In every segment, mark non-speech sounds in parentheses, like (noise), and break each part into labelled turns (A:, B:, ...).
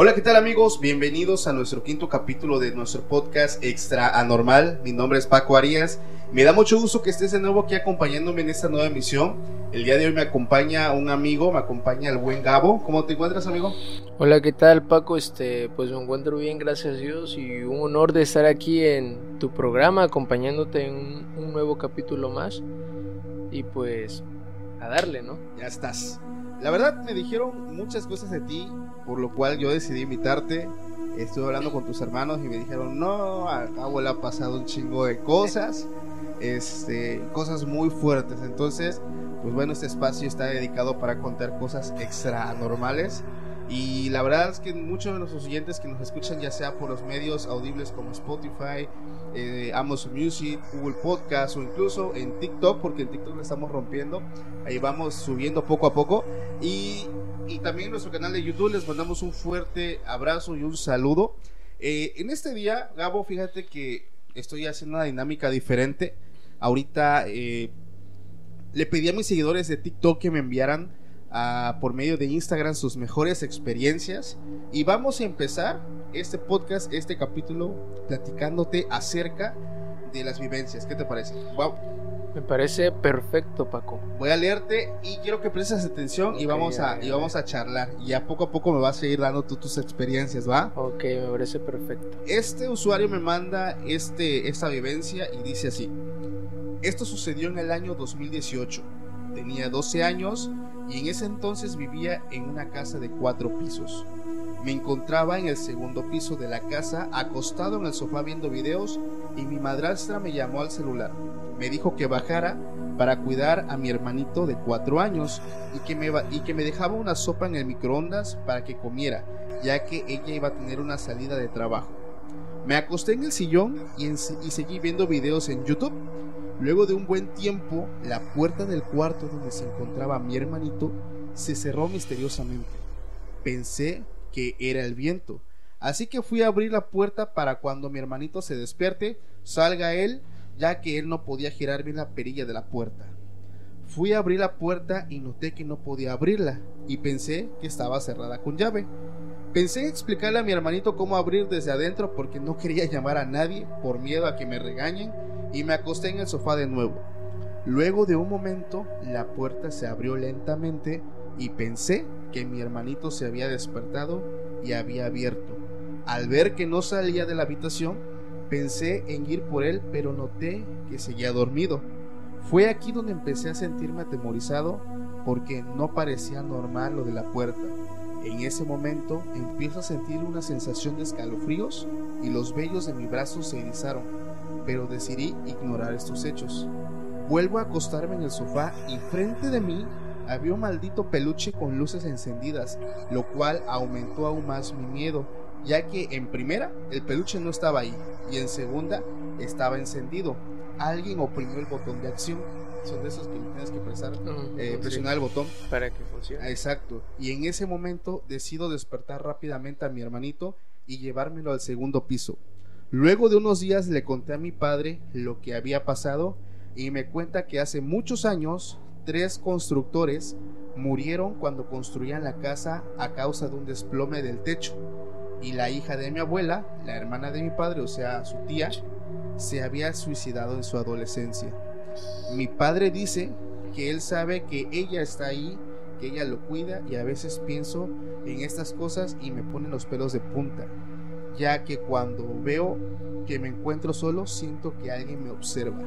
A: Hola, ¿qué tal amigos? Bienvenidos a nuestro quinto capítulo de nuestro podcast Extra Anormal. Mi nombre es Paco Arias. Me da mucho gusto que estés de nuevo aquí acompañándome en esta nueva emisión. El día de hoy me acompaña un amigo, me acompaña el buen Gabo. ¿Cómo te encuentras, amigo?
B: Hola, ¿qué tal Paco? Este, pues me encuentro bien, gracias a Dios y un honor de estar aquí en tu programa acompañándote en un, un nuevo capítulo más y pues a darle, ¿no?
A: Ya estás. La verdad me dijeron muchas cosas de ti, por lo cual yo decidí invitarte. Estuve hablando con tus hermanos y me dijeron, no, a le ha pasado un chingo de cosas, este, cosas muy fuertes. Entonces, pues bueno, este espacio está dedicado para contar cosas extra anormales. Y la verdad es que muchos de nuestros oyentes que nos escuchan, ya sea por los medios audibles como Spotify, eh, Amazon Music, Google Podcast o incluso en TikTok, porque en TikTok lo estamos rompiendo. Ahí vamos subiendo poco a poco. Y, y también en nuestro canal de YouTube les mandamos un fuerte abrazo y un saludo. Eh, en este día, Gabo, fíjate que estoy haciendo una dinámica diferente. Ahorita eh, le pedí a mis seguidores de TikTok que me enviaran a, por medio de Instagram sus mejores experiencias. Y vamos a empezar este podcast, este capítulo, platicándote acerca de las vivencias. ¿Qué te parece? Wow.
B: Me parece perfecto, Paco.
A: Voy a leerte y quiero que prestes atención y vamos a, y vamos a charlar. Y a poco a poco me vas a ir dando tú tus experiencias, ¿va?
B: Ok, me parece perfecto.
A: Este usuario me manda este, esta vivencia y dice así. Esto sucedió en el año 2018. Tenía 12 años y en ese entonces vivía en una casa de cuatro pisos. Me encontraba en el segundo piso de la casa acostado en el sofá viendo videos y mi madrastra me llamó al celular. Me dijo que bajara para cuidar a mi hermanito de cuatro años y que, me, y que me dejaba una sopa en el microondas para que comiera, ya que ella iba a tener una salida de trabajo. Me acosté en el sillón y, y seguí viendo videos en YouTube. Luego de un buen tiempo, la puerta del cuarto donde se encontraba mi hermanito se cerró misteriosamente. Pensé que era el viento, así que fui a abrir la puerta para cuando mi hermanito se despierte, salga él, ya que él no podía girar bien la perilla de la puerta. Fui a abrir la puerta y noté que no podía abrirla, y pensé que estaba cerrada con llave. Pensé en explicarle a mi hermanito cómo abrir desde adentro porque no quería llamar a nadie por miedo a que me regañen y me acosté en el sofá de nuevo. Luego de un momento, la puerta se abrió lentamente y pensé que mi hermanito se había despertado y había abierto. Al ver que no salía de la habitación, pensé en ir por él, pero noté que seguía dormido. Fue aquí donde empecé a sentirme atemorizado porque no parecía normal lo de la puerta. En ese momento empiezo a sentir una sensación de escalofríos y los vellos de mi brazo se erizaron, pero decidí ignorar estos hechos. Vuelvo a acostarme en el sofá y frente de mí había un maldito peluche con luces encendidas, lo cual aumentó aún más mi miedo, ya que en primera el peluche no estaba ahí y en segunda estaba encendido. Alguien oprimió el botón de acción. Son de esos que tienes que presar, eh, presionar el botón.
B: Para que funcione.
A: Exacto. Y en ese momento decido despertar rápidamente a mi hermanito y llevármelo al segundo piso. Luego de unos días le conté a mi padre lo que había pasado y me cuenta que hace muchos años tres constructores murieron cuando construían la casa a causa de un desplome del techo. Y la hija de mi abuela, la hermana de mi padre, o sea, su tía, se había suicidado en su adolescencia. Mi padre dice que él sabe que ella está ahí, que ella lo cuida y a veces pienso en estas cosas y me ponen los pelos de punta, ya que cuando veo que me encuentro solo siento que alguien me observa.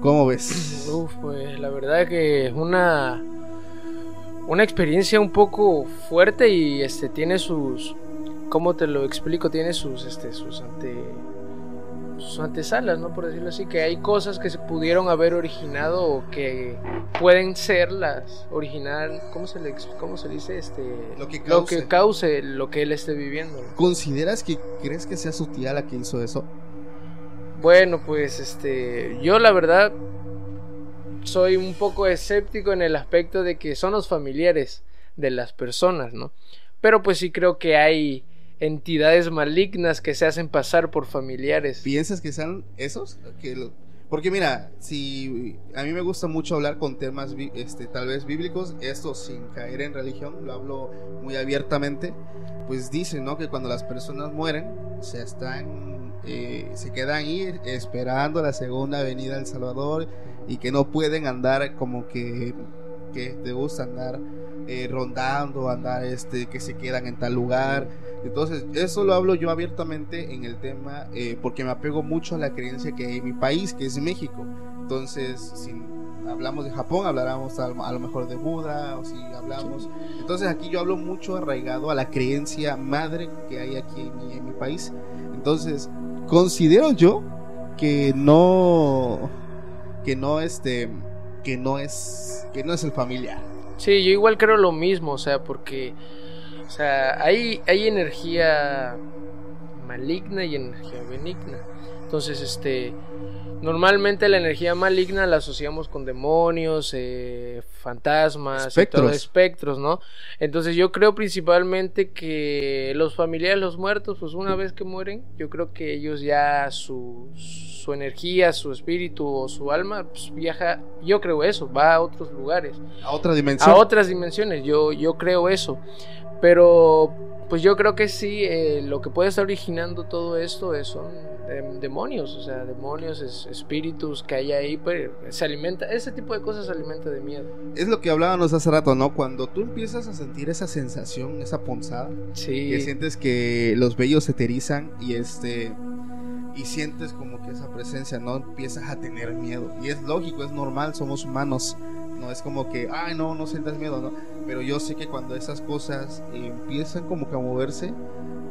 A: ¿Cómo ves?
B: Uf, pues la verdad que es una una experiencia un poco fuerte y este tiene sus ¿cómo te lo explico? Tiene sus este sus ante sus antesalas, ¿no? Por decirlo así, que hay cosas que se pudieron haber originado o que pueden ser las original, ¿cómo se le, cómo se dice? Este,
A: Lo que
B: lo que
A: cause.
B: cause lo que él esté viviendo.
A: ¿Consideras que crees que sea su tía la que hizo eso?
B: Bueno, pues este, yo la verdad soy un poco escéptico en el aspecto de que son los familiares de las personas, ¿no? Pero pues sí creo que hay entidades malignas que se hacen pasar por familiares.
A: ¿Piensas que sean esos? Que lo- Porque mira, si a mí me gusta mucho hablar con temas este, tal vez bíblicos, esto sin caer en religión, lo hablo muy abiertamente, pues dicen ¿no? que cuando las personas mueren, se están, eh, se quedan ahí esperando la segunda venida del Salvador y que no pueden andar como que, que te gusta andar eh, rondando, andar este, que se quedan en tal lugar. Entonces, eso lo hablo yo abiertamente en el tema eh, porque me apego mucho a la creencia que hay en mi país, que es México. Entonces, si hablamos de Japón, habláramos a, lo mejor de Buda, o si hablamos... Entonces, aquí yo hablo mucho arraigado a la creencia madre que hay aquí en mi, en mi país. Entonces, considero yo que no... que no este... que no es... que no es el familiar.
B: Sí, yo igual creo lo mismo, o sea, porque o sea, hay, hay energía maligna y energía benigna. Entonces, este, normalmente la energía maligna la asociamos con demonios, eh, fantasmas, y
A: Espectros.
B: todo, espectros, ¿no? Entonces yo creo principalmente que los familiares, los muertos, pues una vez que mueren, yo creo que ellos ya su, su energía, su espíritu o su alma, pues viaja, yo creo eso, va a otros lugares
A: A otra dimensión.
B: a otras dimensiones. Yo, yo creo eso. Pero, pues yo creo que sí, eh, lo que puede estar originando todo esto es, son em, demonios, o sea, demonios, es- espíritus que hay ahí, pues se alimenta, ese tipo de cosas se alimenta de miedo.
A: Es lo que hablábamos hace rato, ¿no? Cuando tú empiezas a sentir esa sensación, esa ponzada,
B: Sí.
A: que sientes que los vellos se te erizan y este y sientes como que esa presencia, ¿no? Empiezas a tener miedo. Y es lógico, es normal, somos humanos. No es como que, ay, no, no sientas miedo, ¿no? Pero yo sé que cuando esas cosas empiezan como que a moverse,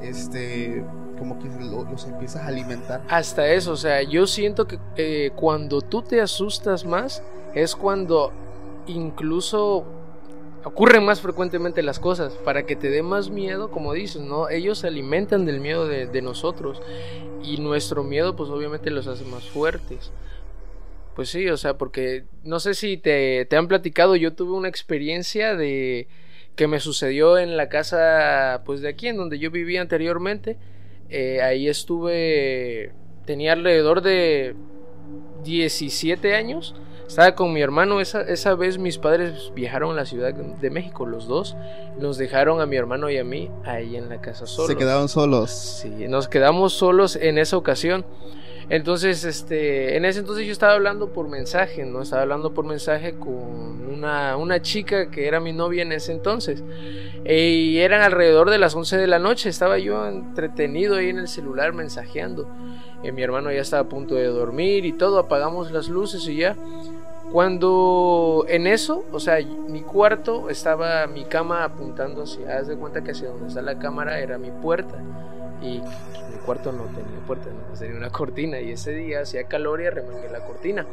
A: este, como que lo- los empiezas a alimentar.
B: Hasta eso, o sea, yo siento que eh, cuando tú te asustas más es cuando incluso ocurren más frecuentemente las cosas para que te dé más miedo, como dices, ¿no? Ellos se alimentan del miedo de, de nosotros y nuestro miedo pues obviamente los hace más fuertes. Pues sí, o sea, porque no sé si te, te han platicado, yo tuve una experiencia de que me sucedió en la casa pues de aquí, en donde yo vivía anteriormente. Eh, ahí estuve, tenía alrededor de 17 años. Estaba con mi hermano, esa, esa vez mis padres viajaron a la Ciudad de México, los dos. Nos dejaron a mi hermano y a mí ahí en la casa solos.
A: Se quedaron solos.
B: Sí, nos quedamos solos en esa ocasión. Entonces, este, en ese entonces yo estaba hablando por mensaje, ¿no? Estaba hablando por mensaje con una, una chica que era mi novia en ese entonces. E- y eran alrededor de las 11 de la noche. Estaba yo entretenido ahí en el celular mensajeando. Eh, mi hermano ya estaba a punto de dormir y todo. Apagamos las luces y ya. Cuando en eso, o sea, mi cuarto estaba mi cama apuntando hacia, haz de cuenta que hacia donde está la cámara era mi puerta y cuarto no tenía puerta, no tenía una cortina y ese día hacía calor y arremangué la cortina.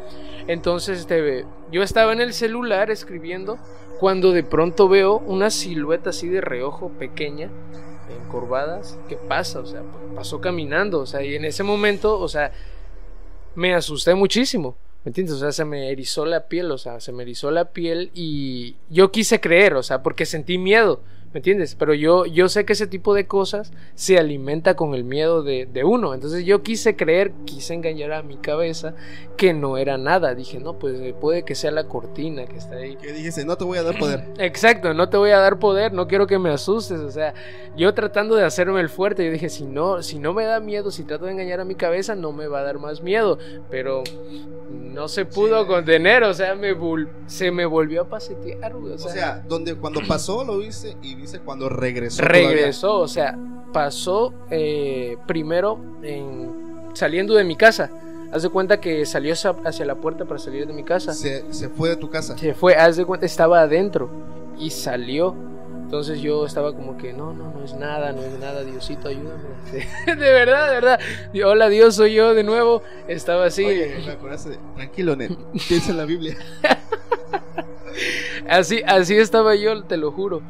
B: Entonces, este, yo estaba en el celular escribiendo cuando de pronto veo una silueta así de reojo pequeña, encorvadas, ¿qué pasa? O sea, pasó caminando, o sea, y en ese momento, o sea, me asusté muchísimo. ¿Me entiendes? O sea, se me erizó la piel, o sea, se me erizó la piel y yo quise creer, o sea, porque sentí miedo. ¿Me entiendes? Pero yo, yo sé que ese tipo de cosas se alimenta con el miedo de, de, uno. Entonces yo quise creer, quise engañar a mi cabeza que no era nada. Dije, no, pues eh, puede que sea la cortina que está ahí.
A: Que dijiste, no te voy a dar poder. (clears throat)
B: Exacto, no te voy a dar poder, no quiero que me asustes. O sea, yo tratando de hacerme el fuerte, yo dije, si no, si no me da miedo, si trato de engañar a mi cabeza, no me va a dar más miedo. Pero no se pudo
A: Sí.
B: contener, o sea, me se me volvió a pasetear, güey.
A: O sea, donde cuando pasó lo viste y dice cuando regresó.
B: regresó, o sea, pasó eh, primero en, saliendo de mi casa. Haz de cuenta que salió hacia, la puerta para salir de mi casa.
A: todavía. Se, se fue de tu casa.
B: Se fue, haz de cuenta, estaba adentro y salió. Entonces yo estaba como que, no, no, no es nada, no es nada, Diosito, ayúdame. (laughs) De verdad, de verdad. Hola, Dios, soy yo de nuevo. Estaba así.
A: Oye, me acordaste tranquilo, Ned, piensa en la Biblia. (laughs)
B: Así, así estaba yo, te lo juro.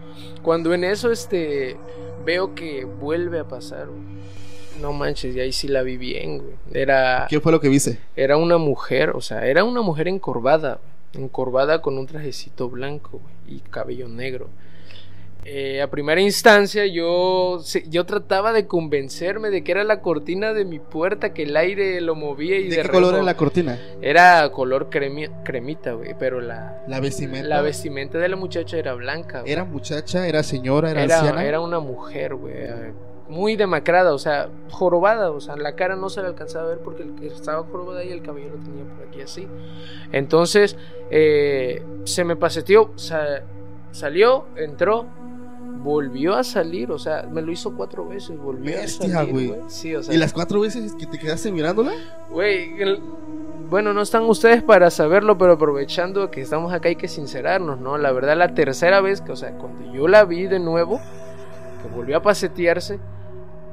B: Cuando en eso este veo que vuelve a pasar, güey. No manches, y ahí sí la vi bien, güey. Era,
A: ¿Qué fue lo que viste?
B: era una mujer, o sea, era una mujer encorvada, encorvada con un trajecito blanco güey, y cabello negro. Eh, a primera instancia yo, yo trataba de convencerme de que era la cortina de mi puerta, que el aire lo movía y
A: ¿De
B: de
A: qué color era la cortina?
B: Era color cremi- cremita, güey, pero la,
A: La vestimenta.
B: la vestimenta de la muchacha era blanca. güey.
A: ¿Era muchacha? ¿Era señora? ¿Era,
B: Era,
A: anciana?
B: era una mujer, güey. eh, Muy demacrada, o sea, jorobada. O sea, la cara no se le alcanzaba a ver porque estaba jorobada y el cabello lo tenía por aquí así. Entonces, eh, se me paseteó. sa- salió, entró, volvió a salir. O sea, me lo hizo cuatro veces. Volvió
A: Bestia,
B: a salir,
A: güey.
B: güey. Sí, o sea.
A: ¿Y las cuatro veces que te quedaste mirándola?
B: Güey, el- bueno, no están ustedes para saberlo, pero aprovechando que estamos acá hay que sincerarnos, ¿no? La verdad, la tercera vez que, o sea, cuando yo la vi de nuevo, que volvió a pasetearse,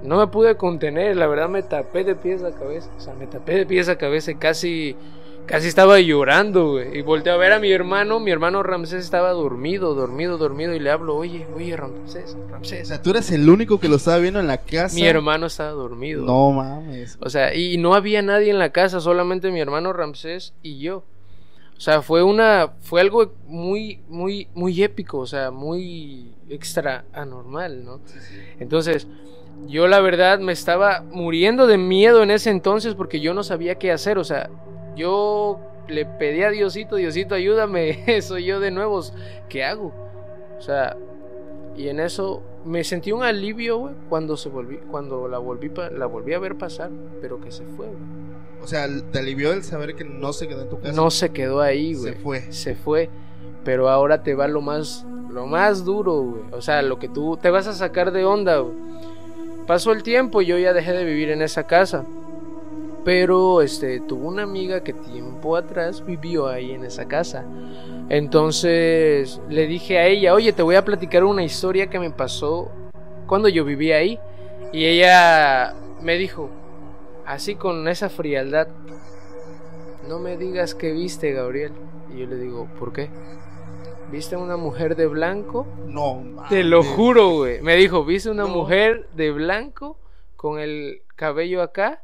B: no me pude contener, la verdad me tapé de pies a cabeza, o sea, me tapé de pies a cabeza y casi, casi estaba llorando, güey. Y volteé a ver a mi hermano, mi hermano Ramsés estaba dormido, dormido, dormido, y le hablo, oye, oye, Ramsés,
A: O
B: Ramsés.
A: sea, tú eres el único que lo estaba viendo en la casa.
B: Mi hermano estaba dormido.
A: No mames.
B: O sea, y no había nadie en la casa, solamente mi hermano Ramsés y yo. O sea, fue una, fue algo muy, muy, muy épico, o sea, muy extra anormal, ¿no? Entonces, yo la verdad me estaba muriendo de miedo en ese entonces porque yo no sabía qué hacer, o sea, yo le pedí a Diosito, Diosito, ayúdame, (laughs) soy yo de nuevo, ¿qué hago? O sea, y en eso me sentí un alivio, güey, cuando se volví, cuando la volví, pa- la volví a ver pasar, pero que se fue, güey.
A: O sea, te alivió el saber que no se quedó en tu casa.
B: No se quedó ahí,
A: Se
B: güey.
A: fue.
B: Se fue. Pero ahora te va lo más, lo más duro, güey. O sea, lo que tú te vas a sacar de onda, güey. Pasó el tiempo y yo ya dejé de vivir en esa casa. Pero este tuvo una amiga que tiempo atrás vivió ahí en esa casa. Entonces le dije a ella, oye, te voy a platicar una historia que me pasó cuando yo vivía ahí. Y ella me dijo, así con esa frialdad, no me digas que viste, Gabriel. Y yo le digo, ¿por qué? ¿Viste una mujer de blanco?
A: No mames.
B: Te lo juro, güey. Me dijo, ¿viste una
A: No.
B: mujer de blanco con el cabello acá?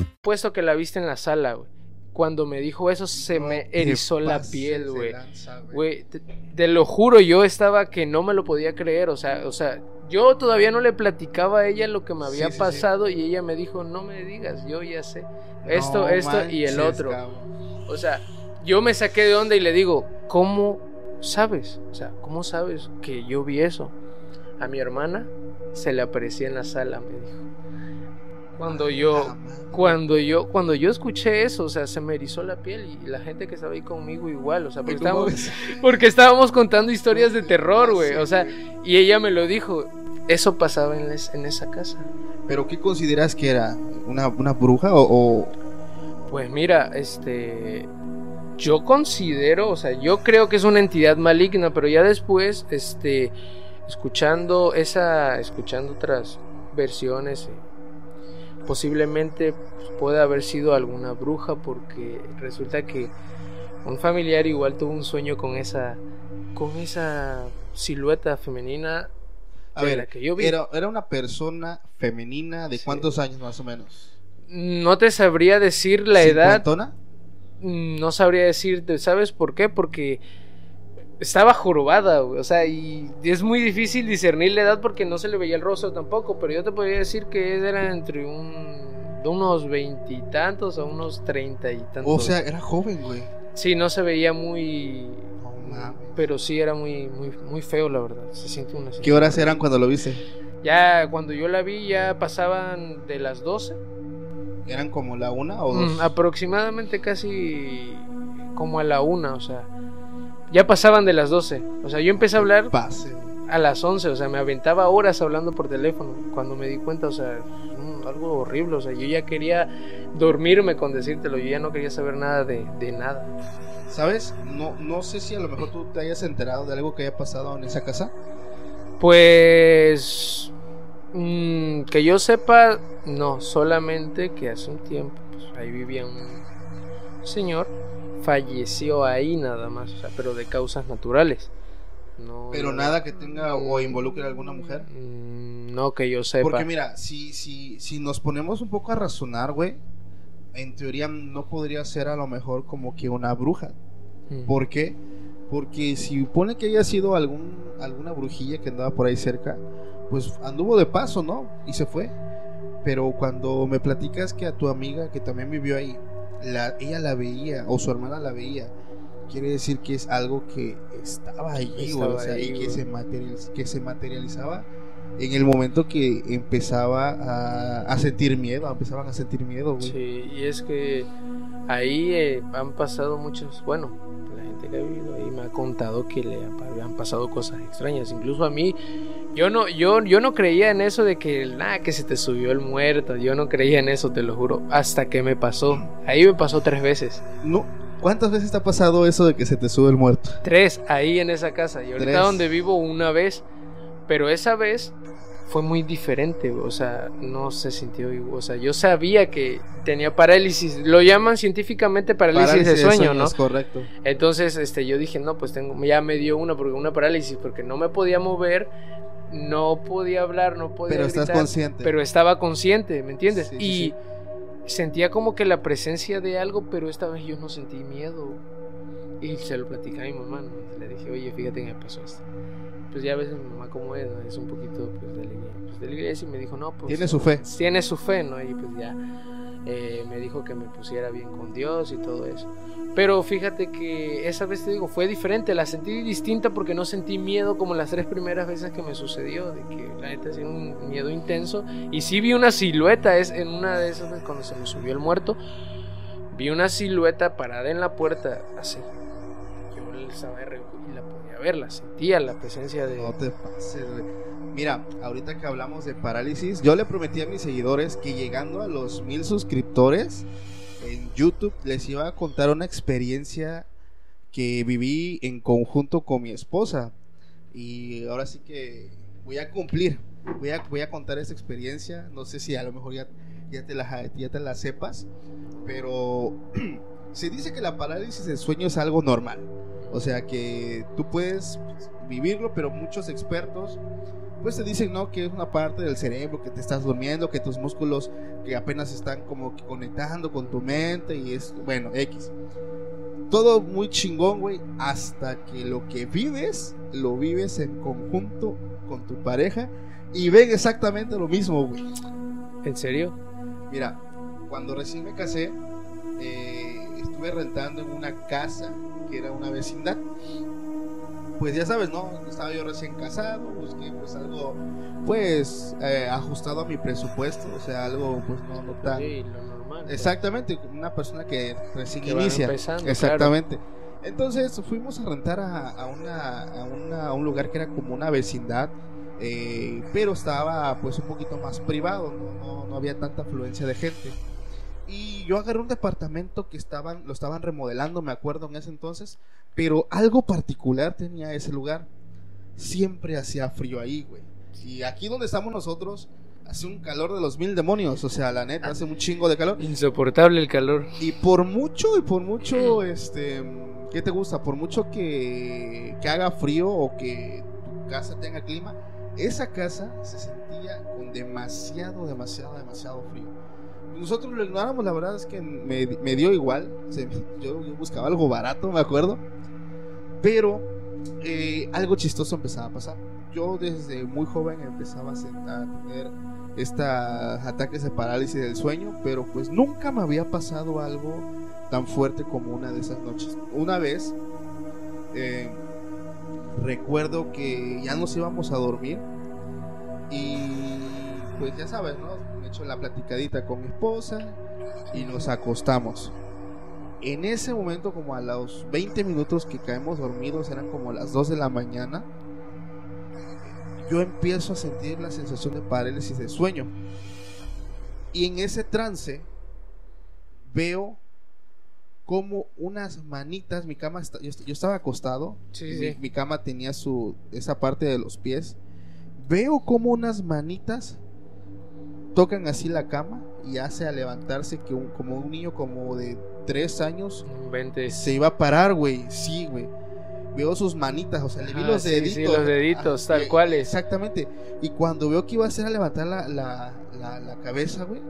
B: Puesto que la viste en la sala, güey. Cuando me dijo eso, se me erizó la piel,
A: de
B: güey. te, te lo juro, yo estaba que no me lo podía creer, o sea, o sea, yo todavía no le platicaba a ella lo que me había
A: Sí, sí, sí.
B: pasado y ella me dijo, no me digas, yo ya sé, esto,
A: No
B: esto y el otro.
A: cabrón.
B: O sea, yo me saqué de onda y le digo, ¿cómo sabes? O sea, ¿cómo sabes que yo vi eso? A mi hermana se le aparecía en la sala, me dijo. Cuando yo,
A: Ah,
B: cuando yo, cuando yo escuché eso, o sea, se me erizó la piel y la gente que estaba ahí conmigo igual, o sea, porque
A: ¿Cómo
B: estábamos,
A: ves? (laughs)
B: porque estábamos contando historias de terror, güey, o sea, y ella me lo dijo, eso pasaba en, es- en esa casa.
A: ¿Pero qué consideras que era? ¿Una, una bruja o, o-
B: Pues mira, este, yo considero, o sea, yo creo que es una entidad maligna, pero ya después, este, escuchando esa, escuchando otras versiones, posiblemente pues, puede haber sido alguna bruja, porque resulta que un familiar igual tuvo un sueño con esa, con esa silueta femenina
A: A
B: de
A: ver,
B: la que yo vi.
A: era, era una persona femenina de
B: Sí.
A: cuántos años más o menos?
B: No te sabría decir la edad.
A: ¿Cincuentona?
B: No sabría decirte, ¿sabes por qué? Porque estaba jorobada, güey, o sea, y es muy difícil discernir la edad porque no se le veía el rostro tampoco, pero yo te podría decir que era entre un, de unos veintitantos a unos treinta y tantos.
A: O sea, era joven, güey.
B: sí, no se veía muy, pero sí era muy, muy, muy feo, la verdad. Se siente una.
A: ¿Qué horas eran cuando lo viste?
B: Ya cuando yo la vi ya pasaban de las 12.
A: ¿Eran como la una o dos?
B: Mm, aproximadamente casi como a la una, o sea, ya pasaban de las 12. O sea, yo empecé a hablar
A: Pase.
B: a las 11, o sea, me aventaba horas hablando por teléfono. Cuando me di cuenta, o sea, mm, algo horrible, o sea, yo ya quería dormirme con decírtelo, yo ya no quería saber nada de, de nada.
A: ¿Sabes? No, no sé si a lo mejor tú te hayas enterado de algo que haya pasado en esa casa.
B: Pues mm, que yo sepa, no, solamente que hace un tiempo, pues ahí vivía un señor, falleció ahí nada más, o sea, pero de causas naturales. No,
A: Pero nada que tenga o involucre a alguna mujer.
B: Mm, No que yo sepa.
A: Porque mira, si, si, si nos ponemos un poco a razonar, güey, en teoría no podría ser a lo mejor como que una bruja.
B: Mm.
A: ¿Por qué? Porque si pone que haya sido algún, alguna brujilla que andaba por ahí cerca, pues anduvo de paso, ¿no? Y se fue. Pero cuando me platicas que a tu amiga que también vivió ahí, la, ella la veía o su hermana la veía, quiere decir que es algo que estaba
B: Estaba
A: o sea,
B: ahí,
A: y que se, que se materializaba en el momento que empezaba a, a sentir miedo, empezaban a sentir miedo, güey.
B: Sí, y es que ahí eh, han pasado muchos, bueno, la gente que ha vivido ahí me ha contado que le han pasado cosas extrañas, incluso a mí, yo no, yo, yo no creía en eso de que nada, que se te subió el muerto, yo no creía en eso, te lo juro, hasta que me pasó, ahí me pasó tres veces,
A: No, ¿Cuántas veces te ha pasado eso de que se te sube el muerto?
B: tres ahí en esa casa, y ahorita
A: Tres.
B: donde vivo una vez, pero esa vez fue muy diferente, o sea, no se sintió igual, o sea, yo sabía que tenía parálisis, lo llaman científicamente parálisis, de sueño, ¿no?
A: Es correcto.
B: Entonces, este, yo dije, no, pues tengo, ya me dio una, porque una parálisis, porque no me podía mover, no podía hablar, no podía
A: Pero estás consciente.
B: pero estaba consciente, ¿me entiendes?
A: Sí, sí,
B: y
A: sí.
B: sentía como que la presencia de algo, pero esta vez yo no sentí miedo. Y se lo platicé a mi mamá, ¿no? Le dije, oye, fíjate que me pasó esto. Pues ya a veces mi mamá como es, ¿no? es un poquito pues, de, la, iglesia- pues, de la iglesia y me dijo, no, pues...
A: Tiene su fe.
B: Tiene su fe, ¿no? Y pues ya eh, me dijo que me pusiera bien con Dios y todo eso. Pero fíjate que esa vez te digo, fue diferente, la sentí distinta porque no sentí miedo como las tres primeras veces que me sucedió, de que la neta hacía un miedo intenso. Y sí vi una silueta, es en una de esas veces cuando se me subió el muerto, vi una silueta parada en la puerta, así. Yo estaba de y la podía ver, la sentía, la presencia de...
A: No te pases, güey. Mira, ahorita que hablamos de parálisis, yo le prometí a mis seguidores que llegando a los mil suscriptores en YouTube les iba a contar una experiencia que viví en conjunto con mi esposa. Y ahora sí que voy a cumplir. Voy a, voy a contar esa experiencia. No sé si a lo mejor ya, ya, te, la, ya te la sepas. Pero (clears throat) se dice que la parálisis del sueño es algo normal. O sea que tú puedes vivirlo, pero muchos expertos pues te dicen no que es una parte del cerebro que te estás durmiendo, que tus músculos que apenas están como que conectando con tu mente y es bueno, X. Todo muy chingón, güey, hasta que lo que vives lo vives en conjunto con tu pareja y ven exactamente lo mismo, güey.
B: ¿En serio?
A: Mira, cuando recién me casé, eh, estuve rentando en una casa que era una vecindad. Pues ya sabes, ¿no? Estaba yo recién casado, busqué pues algo pues eh, ajustado a mi presupuesto, o sea, algo pues no, no tan...
B: Sí, lo normal. pues.
A: Exactamente, una persona que recién
B: Que
A: inicia. Exactamente. Entonces fuimos a rentar a, a una, a, una- a un lugar que era como una vecindad, eh, pero estaba pues un poquito más privado, no, no, no había tanta afluencia de gente. Y yo agarré un departamento que estaban, lo estaban remodelando, me acuerdo en ese entonces, pero algo particular tenía ese lugar. Siempre hacía frío ahí, güey. Y aquí donde estamos nosotros, hace un calor de los mil demonios, o sea, la neta, hace un chingo de calor.
B: Insoportable el calor.
A: Y por mucho, y por mucho, este, ¿qué te gusta? Por mucho que, que haga frío o que tu casa tenga clima, esa casa se sentía con demasiado, demasiado, demasiado frío. Nosotros lo ignoramos, la verdad es que me, dio igual. yo, buscaba algo barato, me acuerdo. Pero eh, algo chistoso empezaba a pasar. Yo desde muy joven empezaba a, sen- a tener estos ataques de parálisis del sueño, pero pues nunca me había pasado algo tan fuerte como una de esas noches. Una vez eh, recuerdo que ya nos íbamos a dormir y pues ya sabes, ¿no? Me echo la platicadita con mi esposa y nos acostamos. En ese momento, como a los 20 minutos que caemos dormidos, eran como las 2 de la mañana, yo empiezo a sentir la sensación de parálisis de sueño. Y en ese trance veo como unas manitas, mi cama, está- yo, est- yo estaba acostado,
B: Sí,
A: y
B: sí.
A: Mi, mi cama tenía su, esa parte de los pies, veo como unas manitas tocan así la cama y hace a levantarse que un, como un niño como de tres años
B: No inventes.
A: se iba a parar, güey, sí, güey. Veo sus manitas, o sea, le vi
B: Ajá,
A: los
B: sí,
A: deditos.
B: sí, los deditos, tal
A: y-
B: cuales.
A: Exactamente. Y cuando veo que iba a hacer a levantar la, la, la, la cabeza, güey,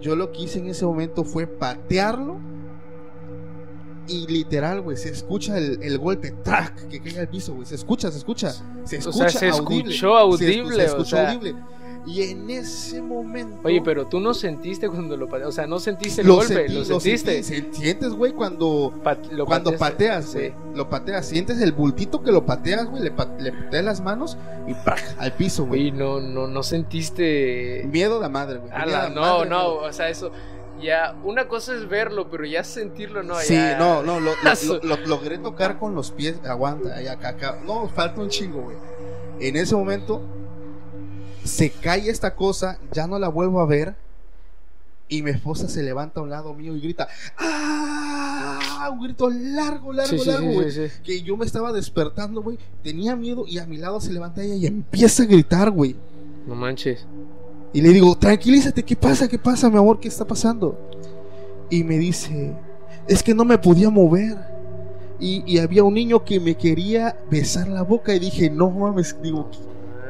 A: yo lo que hice en ese momento fue patearlo. Y literal, güey, se escucha el, el golpe, ¡trac! que cae al piso, güey. Se escucha, se escucha. Se
B: O
A: escucha
B: sea, se
A: audible.
B: escuchó audible,
A: Se, escu- se
B: o
A: escuchó
B: sea.
A: audible. Y en ese momento.
B: Oye, pero tú no sentiste cuando lo pateaste. O sea, no sentiste el
A: lo
B: golpe,
A: sentí,
B: lo
A: lo
B: sentiste.
A: sentí. Se- Sientes, güey, cuando
B: Pat- lo
A: cuando pateas,
B: Sí.
A: güey, lo pateas, sientes el bultito que lo pateas, güey, le, pa- le pateas las manos y ¡prac! al piso, güey.
B: Oye, no, no, no sentiste.
A: Miedo de madre, güey.
B: No,
A: madre,
B: no,
A: güey.
B: o sea, eso. Ya, una cosa es verlo, pero ya sentirlo, no.
A: Sí,
B: ya-
A: no, no, lo, lo- (laughs) lo- lo logré tocar con los pies, aguanta, acá, acá. No, falta un chingo, güey. En ese momento se cae esta cosa, ya no la vuelvo a ver y mi esposa se levanta a un lado mío y grita, ¡ah! Un grito largo, largo,
B: Sí,
A: largo, güey.
B: sí, sí.
A: que yo me estaba despertando, güey. Tenía miedo y a mi lado se levanta ella y empieza a gritar, güey.
B: No manches.
A: Y le digo, tranquilízate, ¿qué pasa? ¿Qué pasa, mi amor? ¿Qué está pasando? Y me dice, es que no me podía mover. Y, y había un niño que me quería besar la boca y dije, no mames, digo, ¿Qué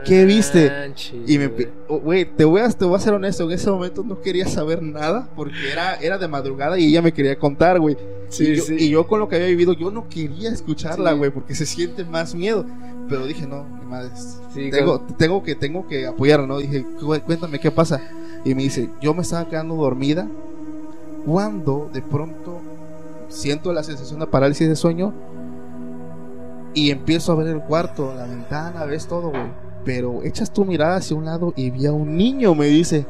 A: viste?
B: Manches,
A: y me,
B: güey.
A: oh, güey, te voy a, te voy a ser honesto, en ese momento no quería saber nada porque era, era de madrugada y ella me quería contar, güey.
B: Sí,
A: y, yo,
B: sí.
A: y yo con lo que había vivido, yo no quería escucharla,
B: Sí.
A: güey, porque se siente más miedo. Pero dije, no, mi madre,
B: Sí,
A: tengo, tengo que, tengo que apoyarla, ¿no? Dije, "Cu- cuéntame qué pasa. Y me dice, yo me estaba quedando dormida cuando de pronto siento la sensación de parálisis de sueño y empiezo a ver el cuarto, la ventana, ves todo, güey. Pero echas tu mirada hacia un lado y vi a un niño, me dice.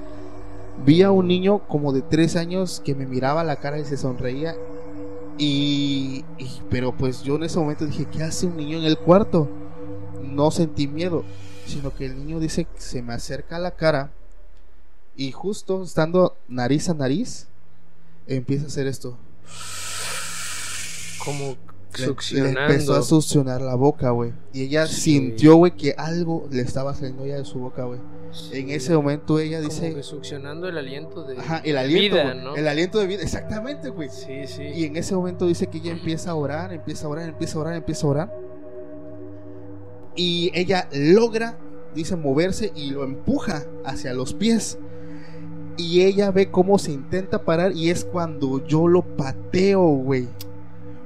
A: Vi a un niño como de tres años que me miraba a la cara y se sonreía. Y, pero pues yo en ese momento dije, ¿qué hace un niño en el cuarto? No sentí miedo, sino que el niño dice que se me acerca a la cara y justo estando nariz a nariz, empieza a hacer esto.
B: Como
A: Le- Le
B: succionando.
A: empezó a succionar la boca, güey. Y ella
B: Sí.
A: sintió, güey, que algo le estaba saliendo ya de su boca, güey. En ese momento ella
B: Como
A: dice...
B: que succionando el aliento de
A: Ajá, el aliento,
B: vida, ¿no?
A: el aliento de vida, exactamente, güey.
B: Sí, sí.
A: Y en ese momento dice que ella empieza a orar, empieza a orar, empieza a orar, empieza a orar. Y ella logra, dice, moverse y lo empuja hacia los pies. Y ella ve cómo se intenta parar y es cuando yo lo pateo, güey.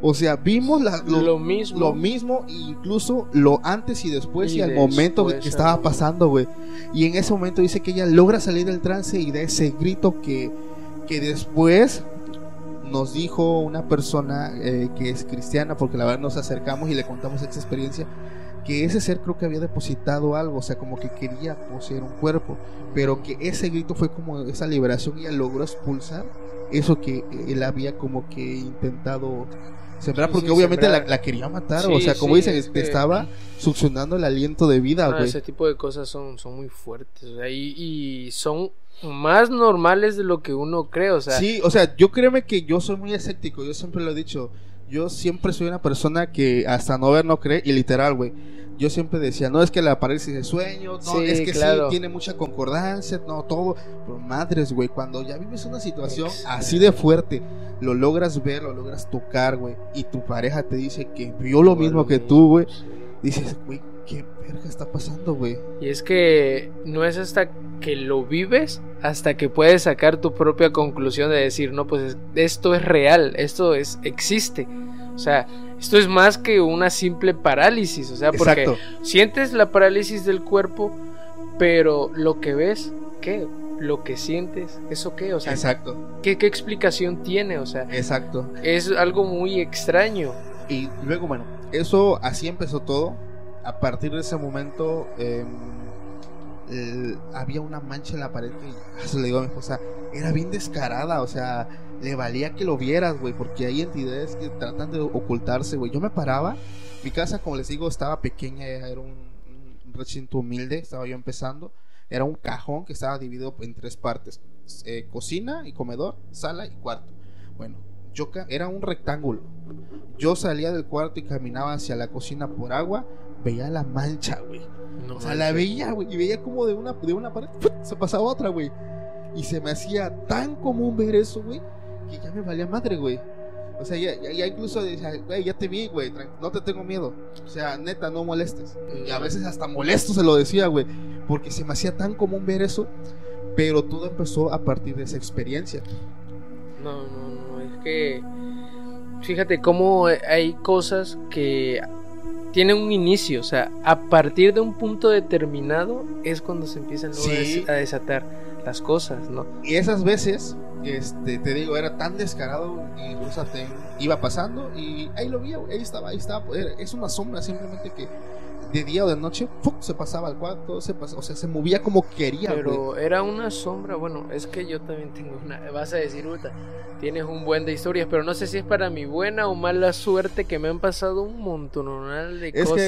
A: O sea, vimos la- lo,
B: lo mismo.
A: lo mismo, incluso lo antes y después y,
B: Y
A: al momento que, estaba pasando, güey. Y en ese momento dice que ella logra salir del trance y da ese grito que, que después nos dijo una persona eh, que es cristiana, porque la verdad nos acercamos y le contamos esta experiencia, que ese ser creo que había depositado algo, o sea, como que quería poseer un cuerpo, pero que ese grito fue como esa liberación y él logró expulsar eso que él había como que intentado sembrar,
B: Sí,
A: porque
B: sí,
A: obviamente la,
B: sembrar.
A: la quería matar,
B: Sí,
A: o sea, como
B: sí,
A: dicen,
B: es que-
A: estaba succionando el aliento de vida,
B: No,
A: güey.
B: ese tipo de cosas son, son muy fuertes. o sea, y, y son más normales de lo que uno cree. O sea,
A: Sí, o sea, yo créeme que yo soy muy escéptico, yo siempre lo he dicho. Yo siempre soy una persona que hasta no ver no cree, y literal, güey. Yo siempre decía, no es que la parálisis de sueño, no,
B: Sí,
A: es que
B: claro.
A: sí, tiene mucha concordancia, no, todo. Pero madres, güey, cuando ya vives una situación
B: Exacto.
A: así de fuerte, lo logras ver, lo logras tocar, güey, y tu pareja te dice que vio lo mismo
B: lo
A: que tú, güey, dices, güey, ¿qué verga está pasando, güey?
B: Y es que no es hasta que lo vives, hasta que puedes sacar tu propia conclusión de decir, no, pues es- esto es real, esto es existe. O sea, esto es más que una simple parálisis. O sea, porque
A: Exacto.
B: sientes la parálisis del cuerpo, pero lo que ves, ¿qué? Lo que sientes, ¿eso qué? O sea,
A: Exacto,
B: ¿qué, qué explicación tiene? O sea,
A: exacto.
B: es algo muy extraño.
A: Y luego, bueno, eso así empezó todo. A partir de ese momento eh, el- había una mancha en la pared que se le digo a mi esposa, era bien descarada, o sea, le valía que lo vieras, güey, porque hay entidades que tratan de ocultarse, güey. Yo me paraba, mi casa, como les digo, estaba pequeña, era un, un recinto humilde, estaba yo empezando. Era un cajón que estaba dividido en tres partes: eh, cocina y comedor, sala y cuarto. Bueno, yo era un rectángulo. Yo salía del cuarto y caminaba hacia la cocina por agua, veía la mancha, güey.
B: No
A: O sea, la veía, güey, y veía como de una, de una pared ¡put! se pasaba a otra, güey. Y se me hacía tan común ver eso, güey, que ya me valía madre, güey. O sea, ya, ya, ya incluso decía, güey, ya te vi, güey, no te tengo miedo. O sea, neta, no molestes. Y a veces hasta molesto se lo decía, güey, porque se me hacía tan común ver eso. Pero todo empezó a partir de esa experiencia.
B: No, no, no, es que fíjate cómo hay cosas que tienen un inicio, o sea, a partir de un punto determinado es cuando se empiezan
A: Sí.
B: a desatar las cosas, ¿no?
A: Y esas veces, este, te digo, era tan descarado y te iba pasando y ahí lo vi, ahí estaba, ahí estaba. era- es una sombra simplemente que de día o de noche ¡fuc! se pasaba al cuarto, se pasaba, o sea, se movía como quería, güey.
B: Pero era una sombra, bueno, es que yo también tengo una, vas a decir, Uta, tienes un buen de historias, pero no sé si es para mi buena o mala suerte que me han pasado un montonal de
A: Es que,
B: cosas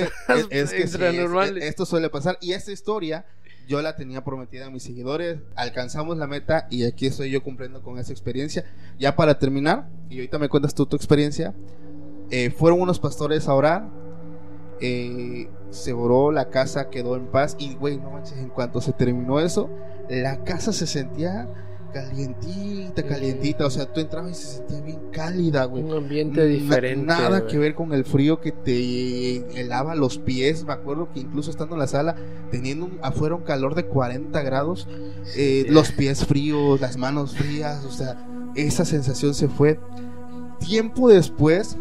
A: es, es que sí, es- esto suele pasar. Y esta historia yo la tenía prometida a mis seguidores. Alcanzamos la meta y aquí estoy yo cumpliendo con esa experiencia. Ya para terminar, y ahorita me cuentas tú tu experiencia, eh, fueron unos pastores a orar. eh, se oró, la casa quedó en paz. Y, güey, no manches, en cuanto se terminó eso, la casa se sentía calientita, calientita. O sea, tú entrabas y se sentía bien cálida, güey.
B: un ambiente
A: Na-
B: diferente.
A: Nada
B: güey.
A: que ver con el frío que te helaba los pies. Me acuerdo que incluso estando en la sala, teniendo un- afuera un calor de 40 grados, eh,
B: Sí.
A: los pies fríos, las manos frías, o sea, esa sensación se fue. Tiempo después,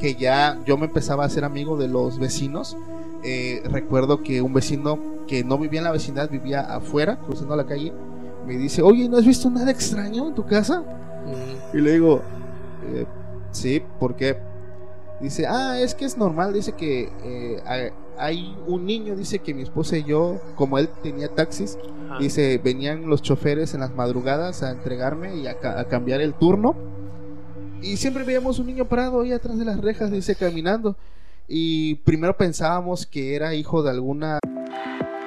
A: que ya yo me empezaba a ser amigo de los vecinos, eh, recuerdo que un vecino que no vivía en la vecindad, vivía afuera, cruzando la calle, me dice, oye, ¿no has visto nada extraño en tu casa?
B: Mm.
A: Y le digo, eh, sí, ¿por qué? Dice, ah, es que es normal, dice que eh, hay- un niño, dice que mi esposa y yo, como él tenía taxis,
B: Ajá.
A: dice, venían los choferes en las madrugadas a entregarme y a, ca- a cambiar el turno. Y siempre veíamos un niño parado ahí atrás de las rejas, dice, caminando. Y primero pensábamos que era hijo de alguna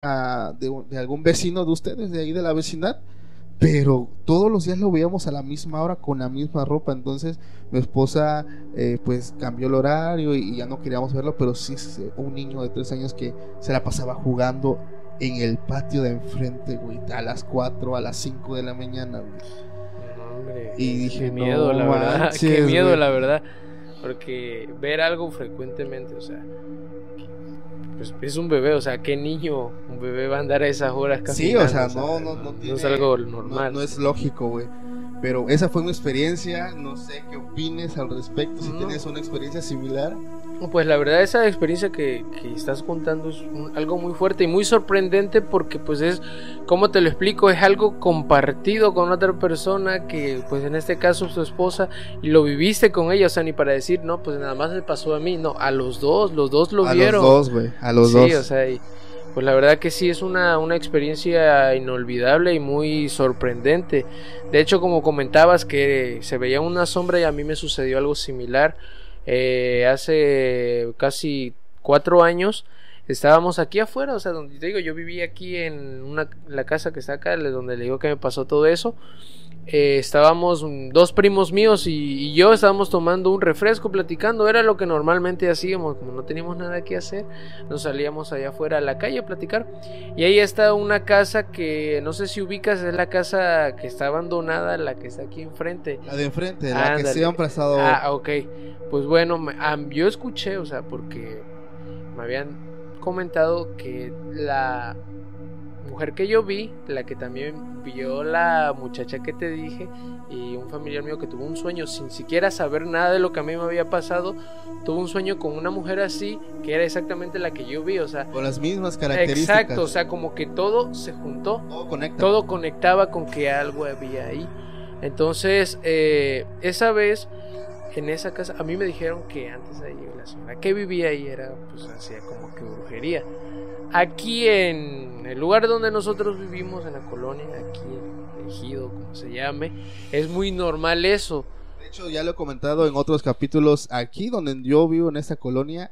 A: De, de, algún vecino de ustedes, de ahí de la vecindad, pero todos los días lo veíamos a la misma hora con la misma ropa. Entonces mi esposa eh, pues cambió el horario y, y, ya no queríamos verlo, pero sí un niño de tres años que se la pasaba jugando en el patio de enfrente, güey, a las 4, a las 5 de la mañana, güey.
B: Hombre,
A: Y dije,
B: qué miedo,
A: no
B: la verdad. (laughs) Qué miedo,
A: güey.
B: la verdad. Porque ver algo frecuentemente, o sea, pues es un bebé, o sea, ¿qué niño, un bebé va a andar a esas horas
A: Sí,
B: caminando?
A: o sea, no, no, no, tiene-
B: es algo
A: no-
B: normal.
A: No, es lógico, güey. Pero esa fue mi experiencia. No sé qué opines al respecto. Si
B: No.
A: tienes una experiencia similar.
B: Pues la verdad esa experiencia que, que estás contando es un- algo muy fuerte y muy sorprendente porque pues es, ¿cómo te lo explico? Es algo compartido con otra persona que pues en este caso su esposa y lo viviste con ella, o sea, ni para decir, no, pues nada más le pasó a mí, no, a los dos, los dos lo
A: a
B: vieron.
A: los dos, güey. A los
B: sí,
A: dos.
B: o sea, y, pues la verdad que sí es una, una experiencia inolvidable y muy sorprendente. De hecho, como comentabas que se veía una sombra y a mí me sucedió algo similar. Eh, hace casi cuatro años estábamos aquí afuera, o sea, donde te digo, yo vivía aquí en una, la casa que está acá, donde le digo que me pasó todo eso. Eh, estábamos dos primos míos y, y yo estábamos tomando un refresco, platicando, era lo que normalmente hacíamos, como no teníamos nada que hacer, nos salíamos allá afuera a la calle a platicar. Y ahí está una casa que no sé si ubicas, es la casa que está abandonada, la que está aquí enfrente.
A: La de enfrente, la que siempre ha estado.
B: Ah, ok. Pues bueno, am- yo escuché, o sea, porque me habían comentado que la mujer que yo vi, la que también vio la muchacha que te dije, y un familiar mío que tuvo un sueño sin siquiera saber nada de lo que a mí me había pasado, tuvo un sueño con una mujer así, que era exactamente la que yo vi, o sea,
A: con las mismas características.
B: exacto, o sea, como que todo se juntó
A: todo conecta.
B: todo conectaba con que algo había ahí. Entonces, eh, esa vez, en esa casa, a mí me dijeron que antes ahí la señora que vivía ahí era, pues hacía como que brujería. Aquí en el lugar donde nosotros vivimos, en la colonia, aquí en el ejido, como se llame, es muy normal eso.
A: De hecho, ya lo he comentado en otros capítulos. Aquí donde yo vivo en esta colonia,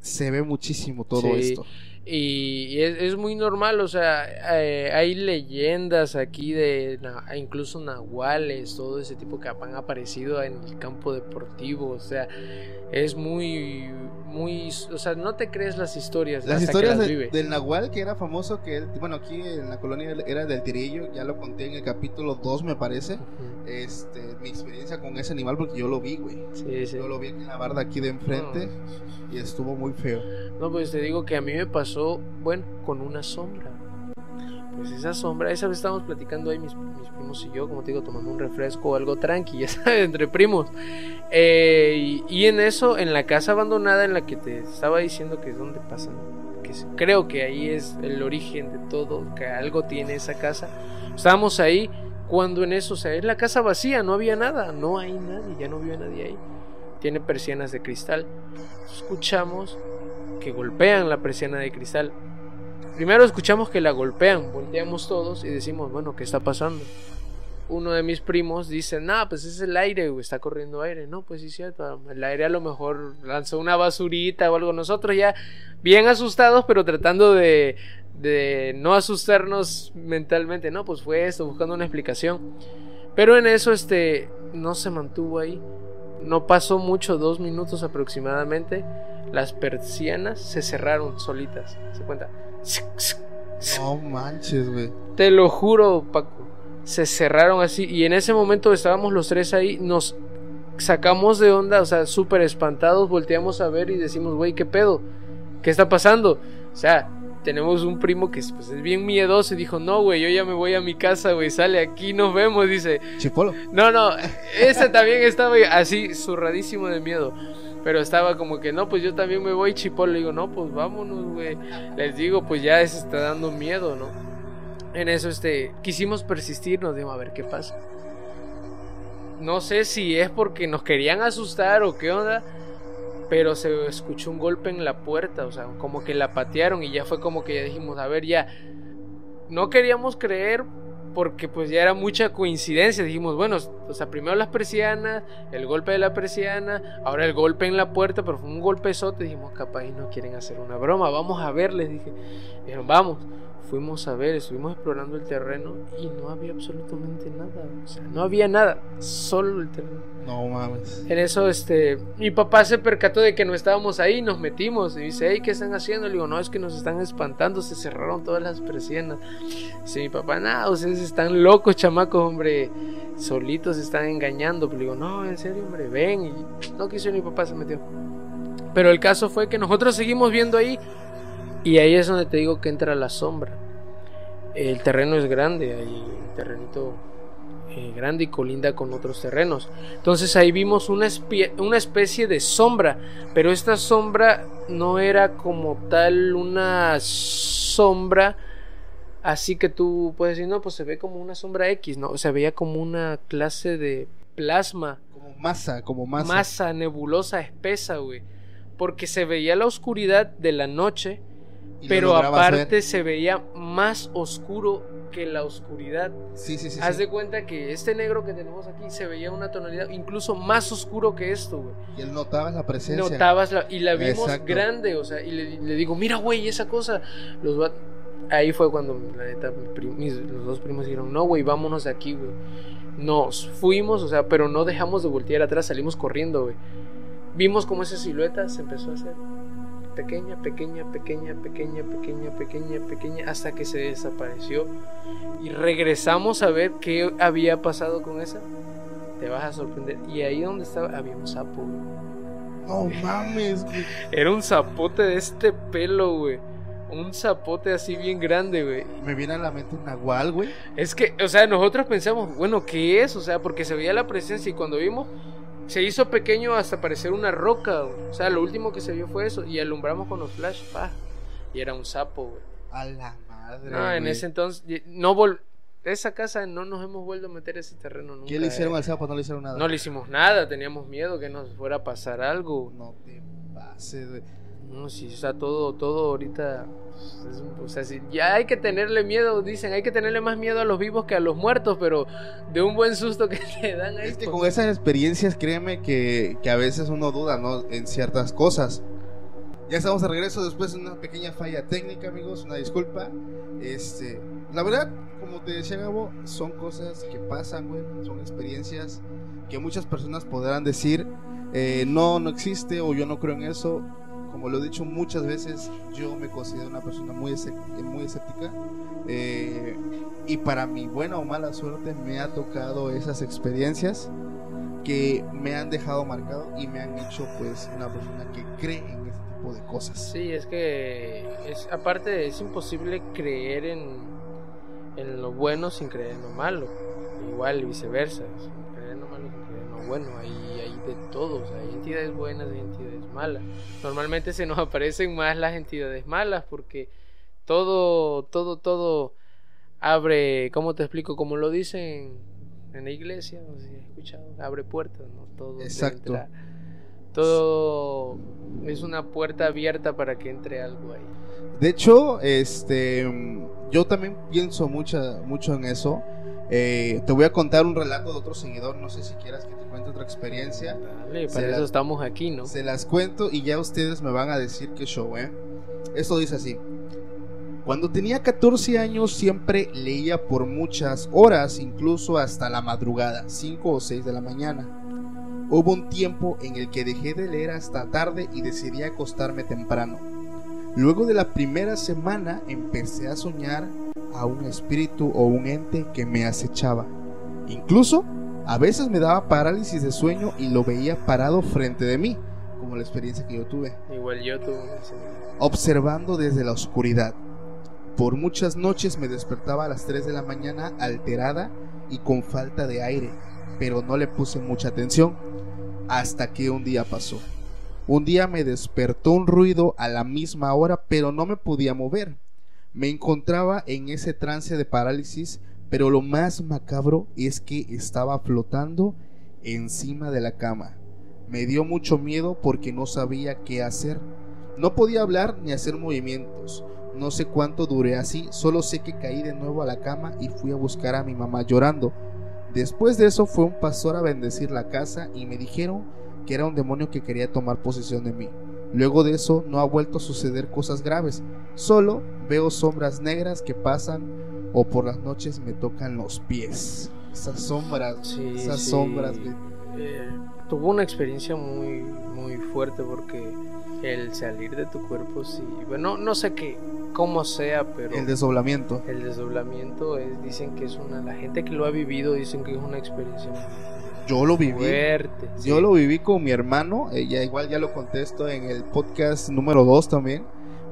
A: se ve muchísimo todo
B: Sí.
A: esto.
B: Y, es, es muy normal, o sea, eh, hay leyendas aquí de incluso nahuales, todo ese tipo que han aparecido en el campo deportivo, o sea, es muy, muy, o sea, no te crees las historias.
A: Las historias
B: las
A: de- del Nahual, que era famoso, que él, bueno, aquí en la colonia era del Tirillo, ya lo conté en el capítulo 2, me parece.
B: Ujú.
A: Este, mi experiencia con ese animal, porque yo lo vi, güey.
B: Sí, sí.
A: Yo lo vi en la barda aquí de enfrente y estuvo muy feo.
B: No, pues te digo que a mí me pasó, bueno, con una sombra. Pues esa sombra, esa vez estábamos platicando ahí mis, primos y yo, como te digo, tomando un refresco o algo tranqui, (laughs) ya sabes, entre primos. Eh, y, en eso, en la casa abandonada en la que te estaba diciendo que es donde pasan, que creo que ahí es el origen de todo, que algo tiene esa casa. Estábamos ahí cuando en eso, o sea, es la casa vacía, no había nada, no hay nadie, ya no vive nadie ahí. Tiene persianas de cristal. Escuchamos que golpean la persiana de cristal. Primero escuchamos que la golpean, volteamos todos y decimos, bueno, ¿qué está pasando? Uno de mis primos dice, nah, pues es el aire, está corriendo aire. No, pues sí, cierto, el aire a lo mejor lanzó una basurita o algo. Nosotros ya bien asustados, pero tratando de, de no asustarnos mentalmente. No, pues fue esto, buscando una explicación. Pero en eso, este, no se mantuvo ahí. No pasó mucho, dos minutos aproximadamente. Las persianas se cerraron solitas. ¿Se cuenta?
A: No manches, güey.
B: Te lo juro, Paco. Se cerraron así. Y en ese momento estábamos los tres ahí. Nos sacamos de onda, o sea, súper espantados. Volteamos a ver y decimos, güey, ¿qué pedo? ¿Qué está pasando? O sea, tenemos un primo que pues, es bien miedoso y dijo, no, güey, yo ya me voy a mi casa, güey, sale aquí, nos vemos. Dice,
A: Chipolo.
B: no, no, ese también estaba así, zurradísimo de miedo. Pero estaba como que, no, pues yo también me voy, chipol. Le digo, no, pues vámonos, güey. Les digo, pues ya se está dando miedo, ¿no? En eso, este, quisimos persistir, nos dimos a ver qué pasa. No sé si es porque nos querían asustar o qué onda, pero se escuchó un golpe en la puerta, o sea, como que la patearon y ya fue como que ya dijimos, a ver, ya. No queríamos creer porque pues ya era mucha coincidencia. Dijimos, bueno, O sea, primero las persianas, el golpe de la persiana, ahora el golpe en la puerta, pero fue un golpezote. Dijimos, capaz no quieren hacer una broma, vamos a ver, les dije. Dijeron, vamos fuimos a ver, estuvimos explorando el terreno y no había absolutamente nada. O sea, no había nada, solo el terreno.
A: No mames.
B: En eso, este, mi papá se percató de que no estábamos ahí, nos metimos y dice, hey, ¿qué están haciendo? Le digo, no, es que nos están espantando, se cerraron todas las persianas. Dice mi papá, nada, ustedes están locos, chamacos, hombre, solitos se están engañando. Le digo, no, en serio, hombre, ven. Y no quiso mi papá, se metió. Pero el caso fue que nosotros seguimos viendo ahí y ahí es donde te digo que entra la sombra. El terreno es grande, hay un terrenito eh, grande y colinda con otros terrenos. Entonces ahí vimos una, una especie de sombra, pero esta sombra no era como tal una sombra así que tú puedes decir, no, pues se ve como una sombra X, no, se veía como una clase de plasma.
A: Como masa, como masa.
B: Masa nebulosa, espesa, güey. Porque se veía la oscuridad de la noche pero aparte se veía más oscuro que la oscuridad.
A: Sí, sí, sí.
B: Haz de cuenta que este negro que tenemos aquí se veía una tonalidad incluso más oscuro que esto, güey.
A: Y él notabas la presencia.
B: Notabas la, y la vimos grande, o sea, y le, digo, mira, güey, esa cosa. Los Ahí fue cuando, la neta, los dos primos dijeron, no, güey, vámonos de aquí, güey. Nos fuimos, o sea, pero no dejamos de voltear atrás, salimos corriendo, güey. Vimos cómo esa silueta se empezó a hacer pequeña, pequeña, pequeña, pequeña, pequeña, pequeña, pequeña, hasta que se desapareció. Y regresamos a ver qué había pasado con esa. Te vas a sorprender. Y ahí donde estaba, había un sapo,
A: No mames,
B: Era un zapote de este pelo, güey. Un zapote así bien grande, güey.
A: Me viene a la mente un nahual, güey.
B: Es que, o sea, nosotros pensamos, bueno, ¿qué es? O sea, porque se veía la presencia y cuando vimos, se hizo pequeño hasta parecer una roca, O sea, lo último que se vio fue eso. Y alumbramos con los flash, pa. Y era un sapo, güey.
A: A la madre.
B: No, en ese entonces, no vol esa casa no nos hemos vuelto a meter ese terreno nunca.
A: ¿Qué le hicieron
B: eh.
A: al sapo? No le hicieron nada.
B: No le hicimos nada, teníamos miedo que nos fuera a pasar algo.
A: No te pases, güey.
B: No, sí, o sea, todo, todo ahorita. o sea, si ya hay que tenerle miedo, dicen, hay que tenerle más miedo a los vivos que a los muertos, pero de un buen susto que (laughs) te dan ahí.
A: Es que con esas experiencias, créeme que, que a veces uno duda, ¿no? En ciertas cosas. Ya estamos de regreso después de una pequeña falla técnica, amigos, una disculpa. Este, la verdad, como te decía Gabo, son cosas que pasan, güey, son experiencias que muchas personas podrán decir, eh, no, no existe o yo no creo en eso como lo he dicho muchas veces, yo me considero una persona muy, muy escéptica. Eh, y para mi buena o mala suerte me ha tocado esas experiencias que me han dejado marcado y me han hecho pues una persona que cree en este tipo de cosas.
B: Sí, es que es, aparte es imposible creer en, en lo bueno sin creer en lo malo. Igual viceversa, bueno. Ahí hay de todos, hay entidades buenas y entidades malas. Normalmente se nos (laughs) aparecen más las entidades malas porque todo, todo, todo abre, ¿cómo te explico? Como lo dicen en la iglesia, no sé si has escuchado, abre puertas, ¿no? Todo
A: Exacto.
B: todo es una puerta abierta para que entre algo ahí.
A: De hecho, este, yo también pienso mucho, mucho en eso. Eh, te voy a contar un relato de otro seguidor, no sé si quieras que te cuente otra experiencia.
B: Dale, para eso estamos aquí, ¿no?
A: Se las cuento y ya ustedes me van a decir qué show, ¿eh? Esto dice así. Cuando tenía 14 años siempre leía por muchas horas, incluso hasta la madrugada, 5 o 6 de la mañana. Hubo un tiempo en el que dejé de leer hasta tarde y decidí acostarme temprano. Luego de la primera semana empecé a soñar a un espíritu o un ente que me acechaba. Incluso a veces me daba parálisis de sueño y lo veía parado frente de mí, como la experiencia que yo tuve.
B: Igual yo tuve.
A: Observando desde la oscuridad. Por muchas noches me despertaba a las 3 de la mañana alterada y con falta de aire, pero no le puse mucha atención hasta que un día pasó. Un día me despertó un ruido a la misma hora, pero no me podía mover. Me encontraba en ese trance de parálisis, pero lo más macabro es que estaba flotando encima de la cama. Me dio mucho miedo porque no sabía qué hacer. No podía hablar ni hacer movimientos. No sé cuánto duré así, solo sé que caí de nuevo a la cama y fui a buscar a mi mamá llorando. Después de eso fue un pastor a bendecir la casa y me dijeron que era un demonio que quería tomar posesión de mí. Luego de eso no ha vuelto a suceder cosas graves, solo veo sombras negras que pasan o por las noches me tocan los pies. Esas sombras,
B: Sí,
A: esas
B: sí.
A: sombras.
B: Eh, tuvo una experiencia muy, muy fuerte porque el salir de tu cuerpo, sí. Bueno, no sé qué, cómo sea, pero
A: El desdoblamiento.
B: el desdoblamiento es, dicen que es una. La gente que lo ha vivido dicen que es una experiencia muy
A: Yo lo viví.
B: fuerte.
A: Yo
B: sí.
A: lo viví con mi hermano, eh, ya igual ya lo contesto en el podcast número 2 también,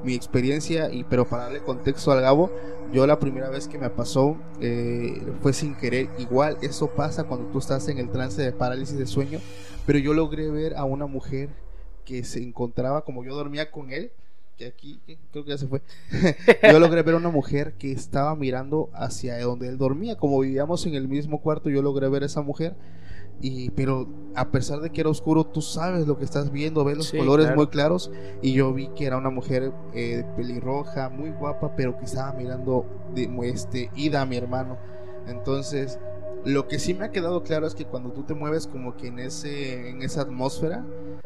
A: mi experiencia, y pero para darle contexto al Gabo, yo la primera vez que me pasó eh, fue sin querer, igual eso pasa cuando tú estás en el trance de parálisis de sueño, pero yo logré ver a una mujer que se encontraba, como yo dormía con él, que aquí que creo que ya se fue, (laughs) yo logré ver a una mujer que estaba mirando hacia donde él dormía, como vivíamos en el mismo cuarto, yo logré ver a esa mujer y pero a pesar de que era oscuro tú sabes lo que estás viendo ves los
B: Sí,
A: colores
B: claro.
A: muy claros y yo vi que era una mujer eh, pelirroja muy guapa pero que estaba mirando de, este Ida mi hermano. Entonces lo que sí me ha quedado claro es que cuando tú te mueves como que en ese en esa atmósfera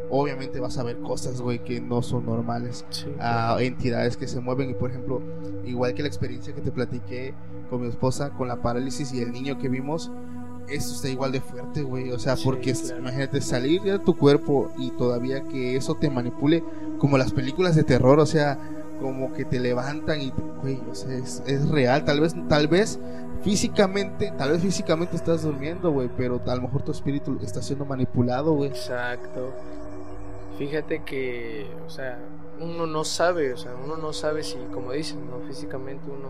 A: obviamente vas a ver cosas güey que no son normales.
B: Sí,
A: a entidades que se mueven y por ejemplo igual que la experiencia que te platiqué con mi esposa con la parálisis y el niño que vimos eso está igual de fuerte güey o sea
B: Sí,
A: porque
B: claro.
A: imagínate salir de tu cuerpo y todavía que eso te manipule como las películas de terror o sea como que te levantan y güey o sea es, es real tal vez tal vez físicamente tal vez físicamente estás durmiendo güey pero a lo mejor tu espíritu está siendo manipulado güey
B: Exacto. Fíjate que, o sea, uno no sabe, o sea, uno no sabe si, como dicen, no físicamente uno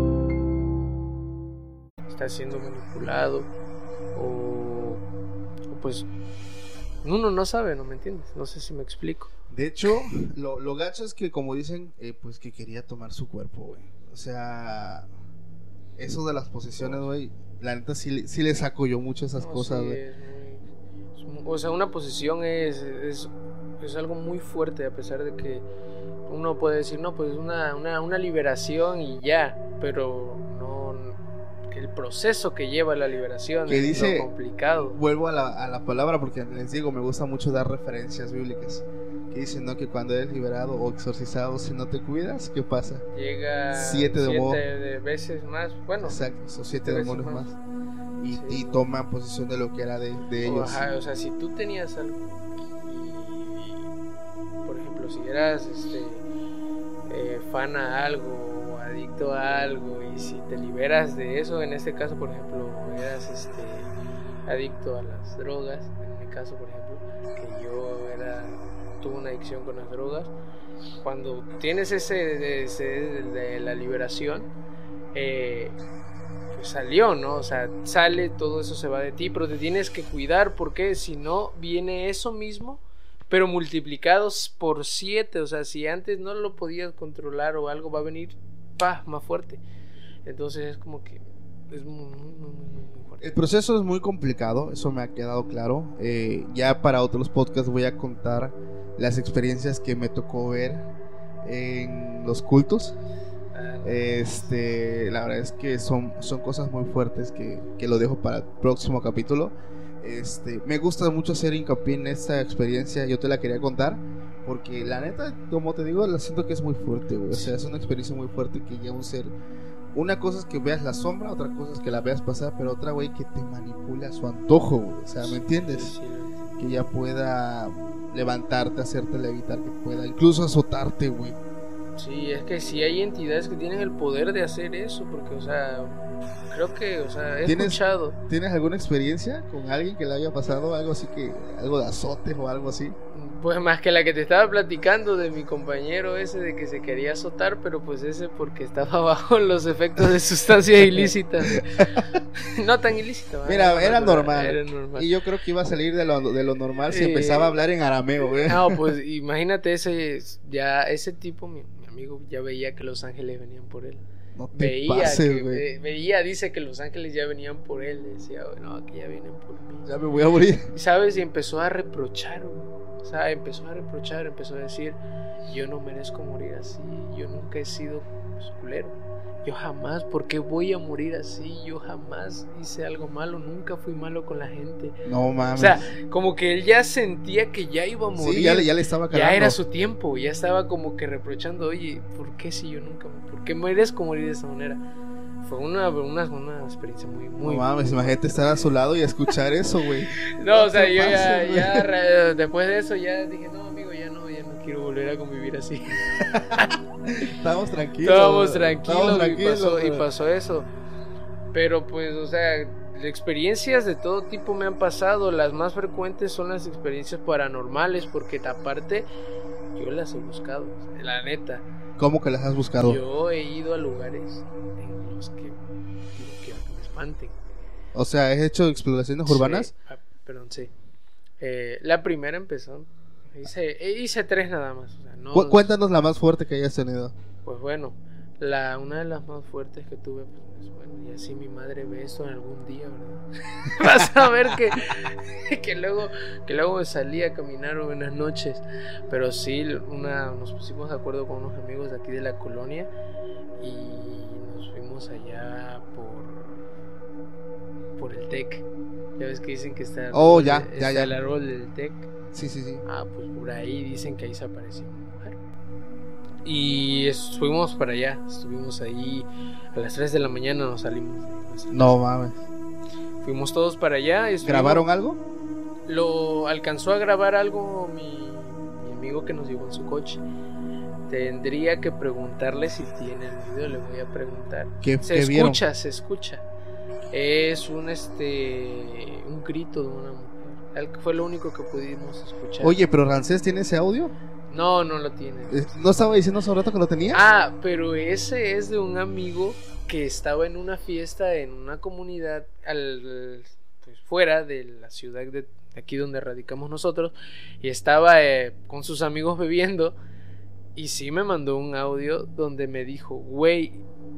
B: Está siendo manipulado o, o pues uno no sabe, ¿no me entiendes? No sé si me explico.
A: De hecho, lo, lo gacho es que, como dicen, eh, pues que quería tomar su cuerpo, güey. O sea, eso de las posesiones, güey, la neta sí, le- sí le saco yo mucho esas
B: No,
A: cosas, güey.
B: es es o sea, una posición es, es, es algo muy fuerte, a pesar de que uno puede decir, no, pues una, una, una liberación y ya, pero proceso que lleva la liberación
A: Que dice-
B: lo complicado.
A: Vuelvo a la, a la palabra porque les digo, me gusta mucho dar referencias bíblicas. Que dicen, ¿no? Que cuando eres liberado o exorcizado, si no te cuidas, ¿qué pasa?
B: Llega
A: Siete modo.
B: de veces más, bueno,
A: Exacto, esos siete
B: veces
A: demonios
B: más.
A: más. Y,
B: Sí.
A: y toman posesión de lo que era de, de ellos.
B: ajá, o sea, si tú tenías algo y, por ejemplo, si eras este, eh, fan a algo adicto a algo y si te liberas de eso, en este caso, por ejemplo, eras este, adicto a las drogas, en mi caso, por ejemplo, que yo era tuve una adicción con las drogas, cuando tienes ese, ese de la liberación, eh, pues salió, ¿no? O sea, sale, todo eso se va de ti, pero te tienes que cuidar porque si no viene eso mismo, pero multiplicados por siete, o sea, si antes no lo podías controlar o algo va a venir, pa, más fuerte. Entonces es como que es muy, muy, muy, muy, muy fuerte.
A: El proceso es muy complicado, eso me ha quedado claro. Eh, ya para otros podcasts voy a contar las experiencias que me tocó ver en los cultos.
B: Ah,
A: Este, la verdad es que son, son cosas muy fuertes que, que lo dejo para el próximo capítulo. Este, me gusta mucho hacer hincapié en esta experiencia, yo te la quería contar. Porque la neta, como te digo, la siento que es muy fuerte, güey. O sea, es una experiencia muy fuerte que ya un ser una cosa es que veas la sombra, otra cosa es que la veas pasar, pero otra, güey, que te manipula a su antojo, güey. O sea, ¿me entiendes? Que ya pueda levantarte, hacerte levitar, que pueda incluso azotarte, güey.
B: Sí, es que sí hay entidades que tienen el poder de hacer eso, porque, o sea, creo que, o sea, he
A: ¿Tienes-
B: escuchado.
A: ¿Tienes alguna experiencia con alguien que le haya pasado algo así que, algo de azote o algo así?
B: Pues más que la que te estaba platicando de mi compañero ese de que se quería azotar, pero pues ese porque estaba (laughs) bajo los efectos de sustancias ilícitas. (laughs) no tan ilícitas.
A: Mira,
B: ¿verdad?
A: era normal.
B: Era normal.
A: Y yo creo que iba a salir de lo, de lo normal si
B: Eh,
A: empezaba a hablar en arameo, güey.
B: No, (laughs) pues imagínate ese, ya ese tipo, mi, mi amigo ya veía que los ángeles venían por él.
A: No te
B: Veía,
A: pases,
B: que, ve- veía, dice que los ángeles ya venían por él. Decía, no, que ya vienen por mí.
A: Ya me voy a morir.
B: ¿Sabes? Y empezó a reprochar, güey. O sea, empezó a reprochar, empezó a decir, yo no merezco morir así, yo nunca he sido pues, culero. Yo jamás, ¿por qué voy a morir así? Yo jamás hice algo malo, nunca fui malo con la gente.
A: No
B: O
A: mames.
B: sea, como que él ya sentía que ya iba a morir.
A: sí, ya le, ya le estaba
B: Ya era su tiempo, ya estaba como que reprochando, oye, ¿por qué si yo nunca, por qué merezco morir de esa manera? Fue una, una, una experiencia muy, muy...
A: no mames, imagínate estar a su lado y escuchar eso, güey. (laughs)
B: No, o sea, yo ya, después de eso ya dije, no, amigo, ya no, ya no quiero volver a convivir así. (laughs)
A: Estábamos tranquilos.
B: Estábamos tranquilos,
A: Estábamos
B: y,
A: tranquilos,
B: pasó, y pasó eso. Pero pues, o sea, experiencias de todo tipo me han pasado. Las más frecuentes son las experiencias paranormales, porque aparte yo las he buscado, la neta.
A: ¿Cómo que las has buscado?
B: Yo he ido a lugares en los que no quiero que me espanten.
A: O sea, ¿has hecho exploraciones urbanas?
B: Sí, ah, perdón, sí. Eh, la primera empezó. Hice, hice tres nada más. o sea, no-
A: Cu- cuéntanos la más fuerte que hayas tenido.
B: Pues bueno, la, una de las más fuertes que tuve, pues bueno, y así mi madre ve esto en algún día, ¿verdad? (laughs) Vas a ver que, (laughs) que luego que luego salí a caminar buenas noches. Pero sí, una, nos pusimos de acuerdo con unos amigos de aquí de la colonia y nos fuimos allá por por el TEC. Ya ves que dicen que está,
A: Oh, ya,
B: de-
A: ya,
B: está
A: ya.
B: el árbol del TEC.
A: Sí, sí, sí.
B: Ah, pues por ahí dicen que ahí se apareció. Y fuimos para allá, estuvimos ahí a las 3 de la mañana nos salimos.
A: No mames.
B: Fuimos todos para allá.
A: ¿Grabaron algo?
B: Lo alcanzó a grabar algo mi, mi amigo que nos llevó en su coche. Tendría que preguntarle si tiene el video, le voy a preguntar.
A: ¿Qué,
B: Se
A: qué vieron?
B: escucha, se escucha. Es un este un grito de una mujer. Fue lo único que pudimos escuchar.
A: Oye, pero Rancés tiene ese audio.
B: No, no lo tiene.
A: Eh, ¿No estaba diciendo hace un rato que lo tenía?
B: Ah, pero ese es de un amigo que estaba en una fiesta en una comunidad al, pues, fuera de la ciudad de aquí donde radicamos nosotros y estaba eh, con sus amigos bebiendo y sí me mandó un audio donde me dijo, güey,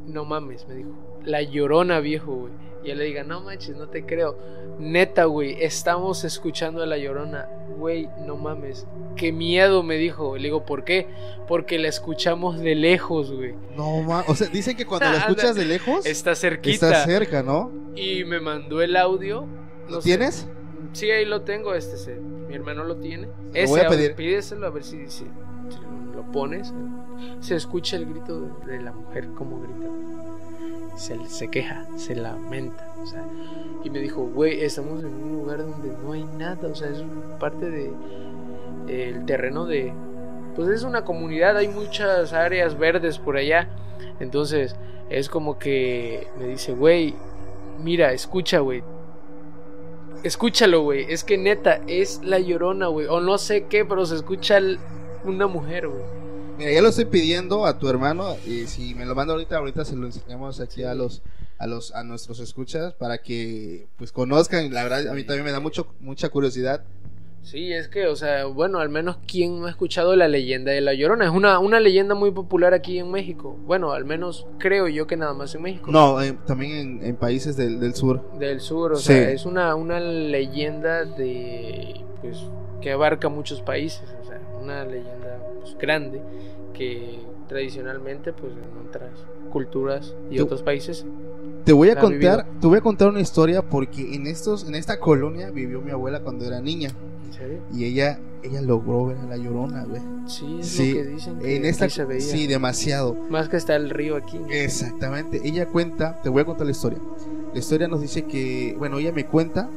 B: no mames, me dijo, la llorona viejo, güey. Y yo le diga, no manches, no te creo. Neta, güey, estamos escuchando a la llorona. Güey, no mames. Qué miedo, me dijo. Le digo, ¿por qué? Porque la escuchamos de lejos, güey.
A: No mames. O sea, dicen que cuando
B: Anda. (laughs)
A: escuchas de lejos,
B: Está cerquita.
A: está cerca, ¿no?
B: Y me mandó el audio.
A: ¿Lo
B: No sé.
A: tienes?
B: Sí, ahí lo tengo. Este, se- mi hermano lo tiene.
A: Lo
B: Ese
A: voy a pedir.
B: Pídeselo a ver si, si- si lo pones. Se escucha el grito de, de la mujer como grita. Se, se queja, se lamenta. O sea, y me dijo, güey, estamos en un lugar donde no hay nada. O sea, es parte de el terreno de. Pues es una comunidad, hay muchas áreas verdes por allá. Entonces, es como que me dice, güey, mira, escucha, güey. Escúchalo, güey. Es que neta, es la llorona, güey. O no sé qué, pero se escucha una mujer, güey.
A: Mira, ya lo estoy pidiendo a tu hermano y si me lo manda ahorita, ahorita se lo enseñamos aquí a los a los a nuestros escuchas para que pues conozcan, la verdad a mí también me da mucho mucha curiosidad.
B: Sí, es que, o sea, bueno, al menos quien no ha escuchado la leyenda de la llorona. Es una, una leyenda muy popular aquí en México. Bueno, al menos creo yo que nada más en México.
A: No, eh, también en, en países del, del sur.
B: Del sur, o
A: Sí.
B: sea, es una, una leyenda de, pues, que abarca muchos países. O sea, una leyenda pues, grande que tradicionalmente, pues, en otras culturas y
A: Tú-
B: otros países
A: Te voy a contar, te voy a contar una historia porque en estos en esta colonia vivió mi abuela cuando era niña.
B: ¿En
A: Y ella, ella logró ver a la llorona, güey.
B: Sí, es lo que dicen. Que
A: en esta se veía. Sí, demasiado.
B: Más que está el río aquí.
A: Exactamente. Ella cuenta, te voy a contar la historia. La historia nos dice que, bueno, ella me cuenta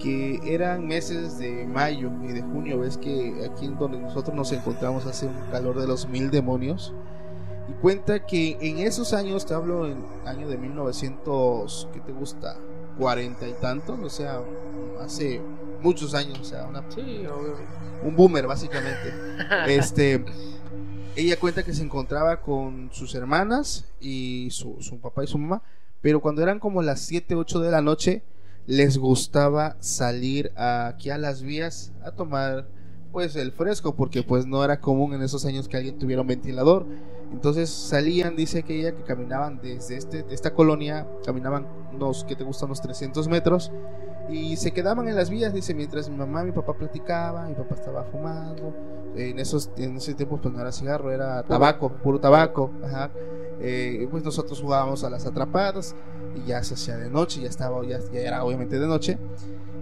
A: que eran meses de mayo y de junio, ves que aquí en donde nosotros nos encontramos hace un calor de los mil demonios. Y cuenta que en esos años, te hablo en año de 1900, ¿qué te gusta? Cuarenta y tantos, o sea, hace muchos años, o sea, una, un boomer básicamente. (laughs) este, ella cuenta que se encontraba con sus hermanas y su, su papá y su mamá, pero cuando eran como las 7, 8 de la noche, les gustaba salir aquí a las vías a tomar pues el fresco porque pues no era común en esos años que alguien tuviera un ventilador entonces salían dice que ella que caminaban desde este, esta colonia caminaban unos que te gustan unos 300 metros y se quedaban en las vías dice mientras mi mamá y mi papá platicaban mi papá estaba fumando en esos en ese tiempo pues no era cigarro era tabaco puro tabaco ajá. Eh, pues nosotros jugábamos a las atrapadas y ya se hacía de noche, ya estaba, ya, era obviamente de noche.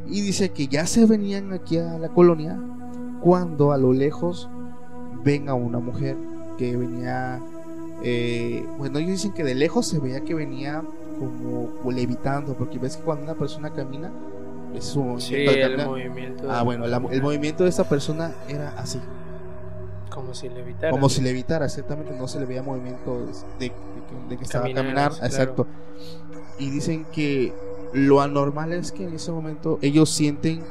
A: Y dice que ya se venían aquí a la colonia cuando a lo lejos ven a una mujer que venía, eh, bueno, ellos dicen que de lejos se veía que venía como levitando, porque ves que cuando una persona camina, es su
B: movimiento. el movimiento.
A: Ah, bueno, el movimiento de esta persona era así.
B: Como si levitara.
A: Como si levitara, exactamente, no se le veía movimiento de, que estaba a caminar, exacto y dicen que lo anormal es que en ese momento ellos sienten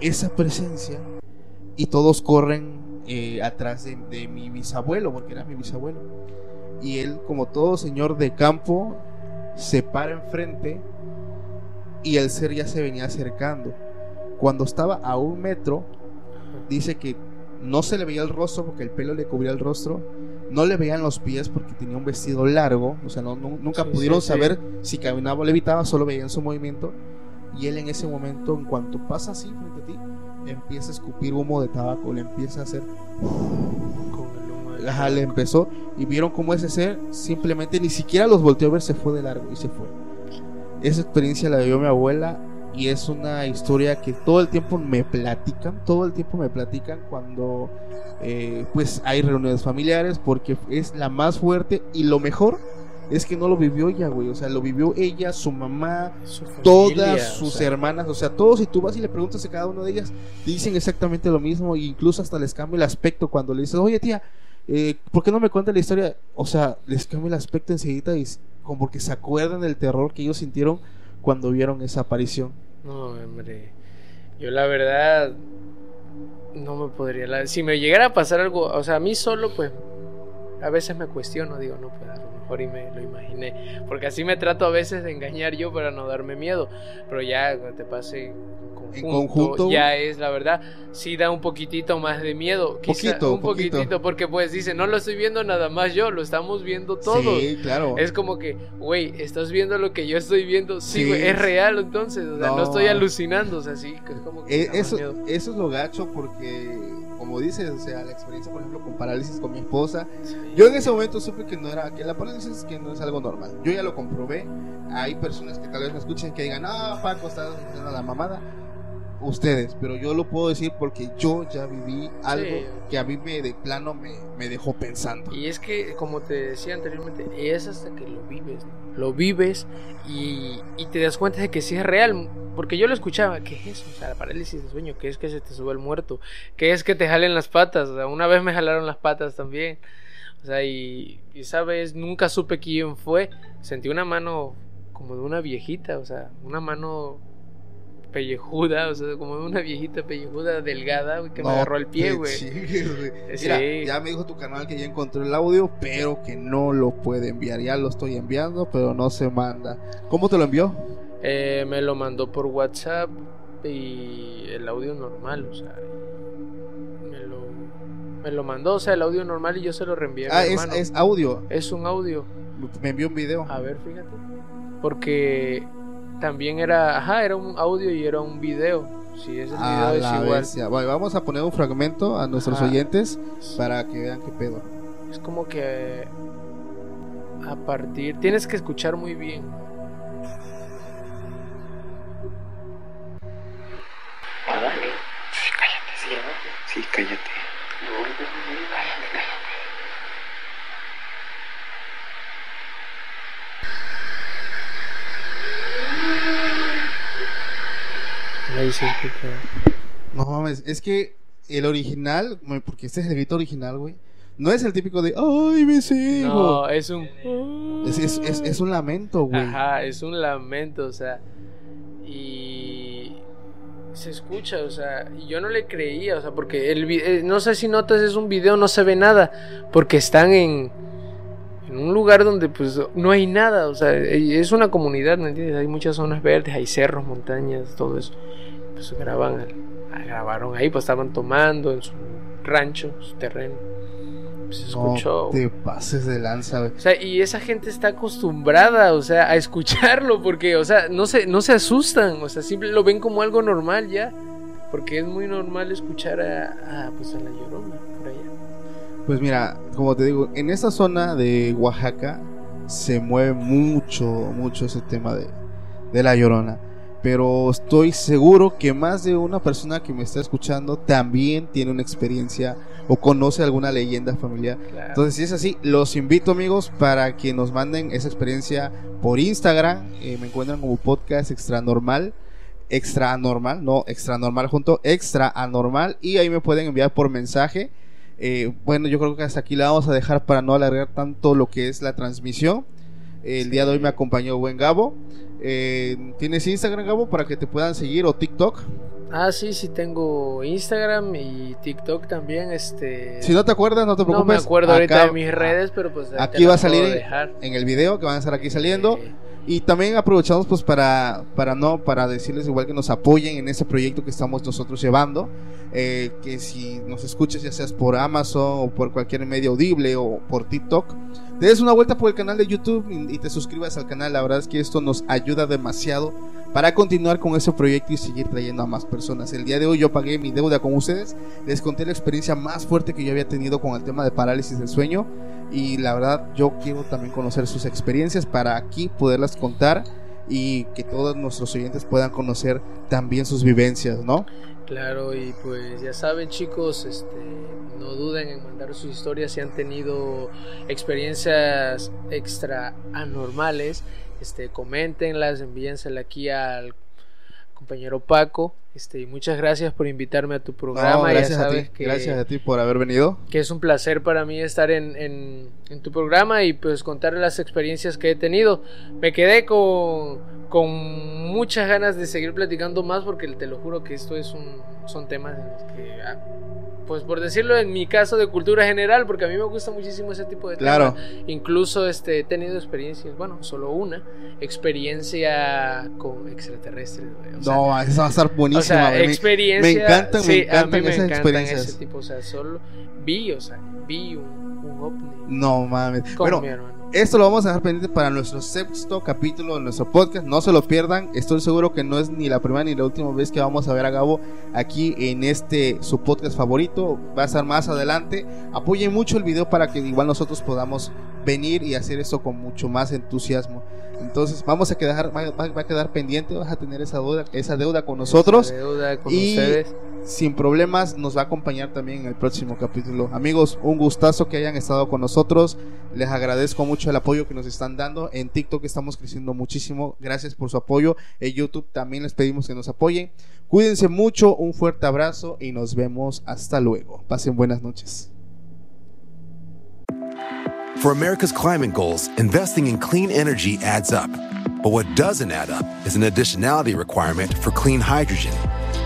A: esa presencia y todos corren eh, atrás de, mi bisabuelo, porque era mi bisabuelo. Y él, como todo señor de campo, se para enfrente y el ser ya se venía acercando. Cuando estaba a un metro, dice que no se le veía el rostro porque el pelo le cubría el rostro no le veían los pies porque tenía un vestido largo, o sea, no, nunca pudieron saber si caminaba o levitaba, solo veían su movimiento. Y él en ese momento, en cuanto pasa así frente a ti, empieza a escupir humo de tabaco, le empieza a hacer... Ajá, le empezó y vieron cómo ese ser simplemente ni siquiera los volteó a ver, se fue de largo y se fue. Esa experiencia la vivió mi abuela y es una historia que todo el tiempo me platican, todo el tiempo me platican cuando eh, pues hay reuniones familiares porque es la más fuerte y lo mejor es que no lo vivió ella, güey, o sea, lo vivió ella, su mamá, todas sus hermanas, o sea, todos si tú vas y le preguntas a cada una de ellas, dicen exactamente lo mismo e incluso hasta les cambia el aspecto cuando le dices, oye tía, eh, ¿por qué no me cuenta la historia? O sea, les cambia el aspecto enseguida y como porque se acuerdan del terror que ellos sintieron cuando vieron esa aparición.
B: No, hombre. Yo la verdad no me podría... si me llegara a pasar algo, o sea, a mí solo, pues, a veces me cuestiono, digo, no, pues a lo mejor y me lo imaginé. Porque así me trato a veces de engañar yo para no darme miedo. Pero ya cuando te pase en conjunto, ya es la verdad, sí da un poquitito más de miedo.
A: poquito,
B: un poquitito, porque pues dice, no lo estoy viendo nada más yo, lo estamos viendo todos.
A: Sí, claro.
B: Es como que, güey, estás viendo lo que yo estoy viendo. Sí, güey, es real entonces, o sea, no. estoy alucinando, o sea, sí, es como que...
A: Eh, eso, eso es lo gacho porque como dices, o sea, la experiencia, por ejemplo, con parálisis con mi esposa, yo en ese momento supe que no era, que la parálisis que no es algo normal. Yo ya lo comprobé. Hay personas que tal vez me escuchen que digan, ah, Paco, estás haciendo la mamada ustedes, pero yo lo puedo decir porque yo ya viví algo que a mí me de plano me, me, dejó pensando.
B: Y es que, como te decía anteriormente, es hasta que lo vives, lo vives y, y, te das cuenta de que sí es real. Porque yo lo escuchaba, ¿qué es eso? O sea, la parálisis de sueño, ¿qué es que se te sube el muerto? ¿Qué es que te jalen las patas? O sea, una vez me jalaron las patas también. O sea, y, y esa vez nunca supe quién fue. Sentí una mano como de una viejita, o sea, una mano pellejuda, o sea, como una viejita pellejuda delgada, que me agarró el pie, güey. (laughs)
A: Mira, ya me dijo tu canal que ya encontró el audio, pero que no lo puede enviar. Ya lo estoy enviando, pero no se manda. ¿Cómo te lo envió?
B: Eh, me lo mandó por WhatsApp y el audio normal, o sea, me lo, me lo mandó, o sea, el audio normal y yo se lo reenvié.
A: Ah, es, es audio.
B: Es un audio.
A: Me envió un video.
B: A ver, fíjate. Porque también era, ajá, era un audio y era un video. Sí, ese video es
A: igual. vamos a poner un fragmento a nuestros oyentes para que vean qué pedo.
B: Es como que a partir, tienes que escuchar muy bien. Cállate. Ahí.
A: No mames, es que el original, porque este es el grito original, güey. No es el típico de, ¡ay, me sigo!
B: No, es un.
A: Es, es, es, es un lamento, güey.
B: Ajá, es un lamento, o sea. Y. Se escucha, o sea. Y yo no le creía, o sea, porque el eh, no sé si notas, es un video, no se ve nada. Porque están en. En un lugar donde, pues, no hay nada, o sea, es una comunidad, ¿me entiendes? Hay muchas zonas verdes, hay cerros, montañas, todo eso. Pues graban, grabaron ahí, pues estaban tomando en su rancho, su terreno se escuchó.
A: No te pases de lanza, güey.
B: O sea, y esa gente está acostumbrada, o sea, a escucharlo, porque, o sea, no se, no se asustan, o sea, siempre lo ven como algo normal ya. Porque es muy normal escuchar a, pues a la llorona por allá.
A: Pues mira, como te digo, en esta zona de Oaxaca se mueve mucho, mucho ese tema de, de la llorona pero estoy seguro que más de una persona que me está escuchando también tiene una experiencia o conoce alguna leyenda familiar. Entonces, si es así, los invito amigos para que nos manden esa experiencia por Instagram. Eh, me encuentran como podcast extra normal. Extra anormal, no extra normal junto, extra anormal. Y ahí me pueden enviar por mensaje. Eh, bueno, yo creo que hasta aquí la vamos a dejar para no alargar tanto lo que es la transmisión. El día de hoy me acompañó Buen Gabo. Eh, ¿Tienes Instagram, Gabo, para que te puedan seguir o TikTok?
B: Ah, sí, sí tengo Instagram y TikTok también, este...
A: Si no te acuerdas, no te preocupes. No
B: me acuerdo ahorita de mis redes, pero pues...
A: Aquí va a salir en, el video que van a estar aquí saliendo. Y también aprovechamos pues para, para no, para decirles igual que nos apoyen en ese proyecto que estamos nosotros llevando. Eh, que si nos escuchas ya seas por Amazon o por cualquier medio audible o por TikTok, te des una vuelta por el canal de YouTube y, te suscribas al canal. La verdad es que esto nos ayuda demasiado para continuar con ese proyecto y seguir trayendo a más personas. El día de hoy yo pagué mi deuda con ustedes. Les conté la experiencia más fuerte que yo había tenido con el tema de parálisis del sueño. Y la verdad yo quiero también conocer sus experiencias para aquí poderlas contar y que todos nuestros oyentes puedan conocer también sus vivencias, ¿no?
B: Claro, y pues ya saben chicos, este, no duden en mandar sus historias si han tenido experiencias extra anormales, este, coméntenlas, aquí al compañero Paco. Este, y muchas gracias por invitarme a tu programa.
A: gracias, a ti, gracias a ti por haber venido.
B: Que es un placer para mí estar en, en, en tu programa y pues contar las experiencias que he tenido. Me quedé con, con muchas ganas de seguir platicando más porque te lo juro que esto es un, son temas en los que ah, pues por decirlo en mi caso de cultura general, porque a mí me gusta muchísimo ese tipo de
A: claro.
B: Incluso este, he tenido experiencias, bueno, solo una, experiencia con extraterrestres.
A: no, eso va a estar buenísimo. O
B: sea, experiencia.
A: Me encantan, me encantan
B: a mí me
A: esas
B: encantan
A: experiencias.
B: ese tipo, o sea, solo vi, o sea, vi un, un ovni.
A: No mames.
B: Con
A: Bueno,
B: mi hermano.
A: Esto lo vamos a dejar pendiente para nuestro sexto capítulo de nuestro podcast. No se lo pierdan. Estoy seguro que no es ni la primera ni la última vez que vamos a ver a Gabo aquí en este su podcast favorito. Va a estar más adelante. Apoyen mucho el video para que igual nosotros podamos venir y hacer esto con mucho más entusiasmo. Entonces vamos a quedar, va, va- va a quedar pendiente, vas a tener esa deuda, esa deuda con nosotros.
B: Esa deuda con
A: y
B: ustedes.
A: sin problemas nos va a acompañar también en el próximo capítulo. Amigos, un gustazo que hayan estado con nosotros. Les agradezco mucho el apoyo que nos están dando. En TikTok estamos creciendo muchísimo. Gracias por su apoyo. En YouTube también les pedimos que nos apoyen. Cuídense mucho, un fuerte abrazo y nos vemos hasta luego. Pasen buenas noches.
C: For America's climate goals, investing in clean energy adds up. But what doesn't add up is an additionality requirement for clean hydrogen.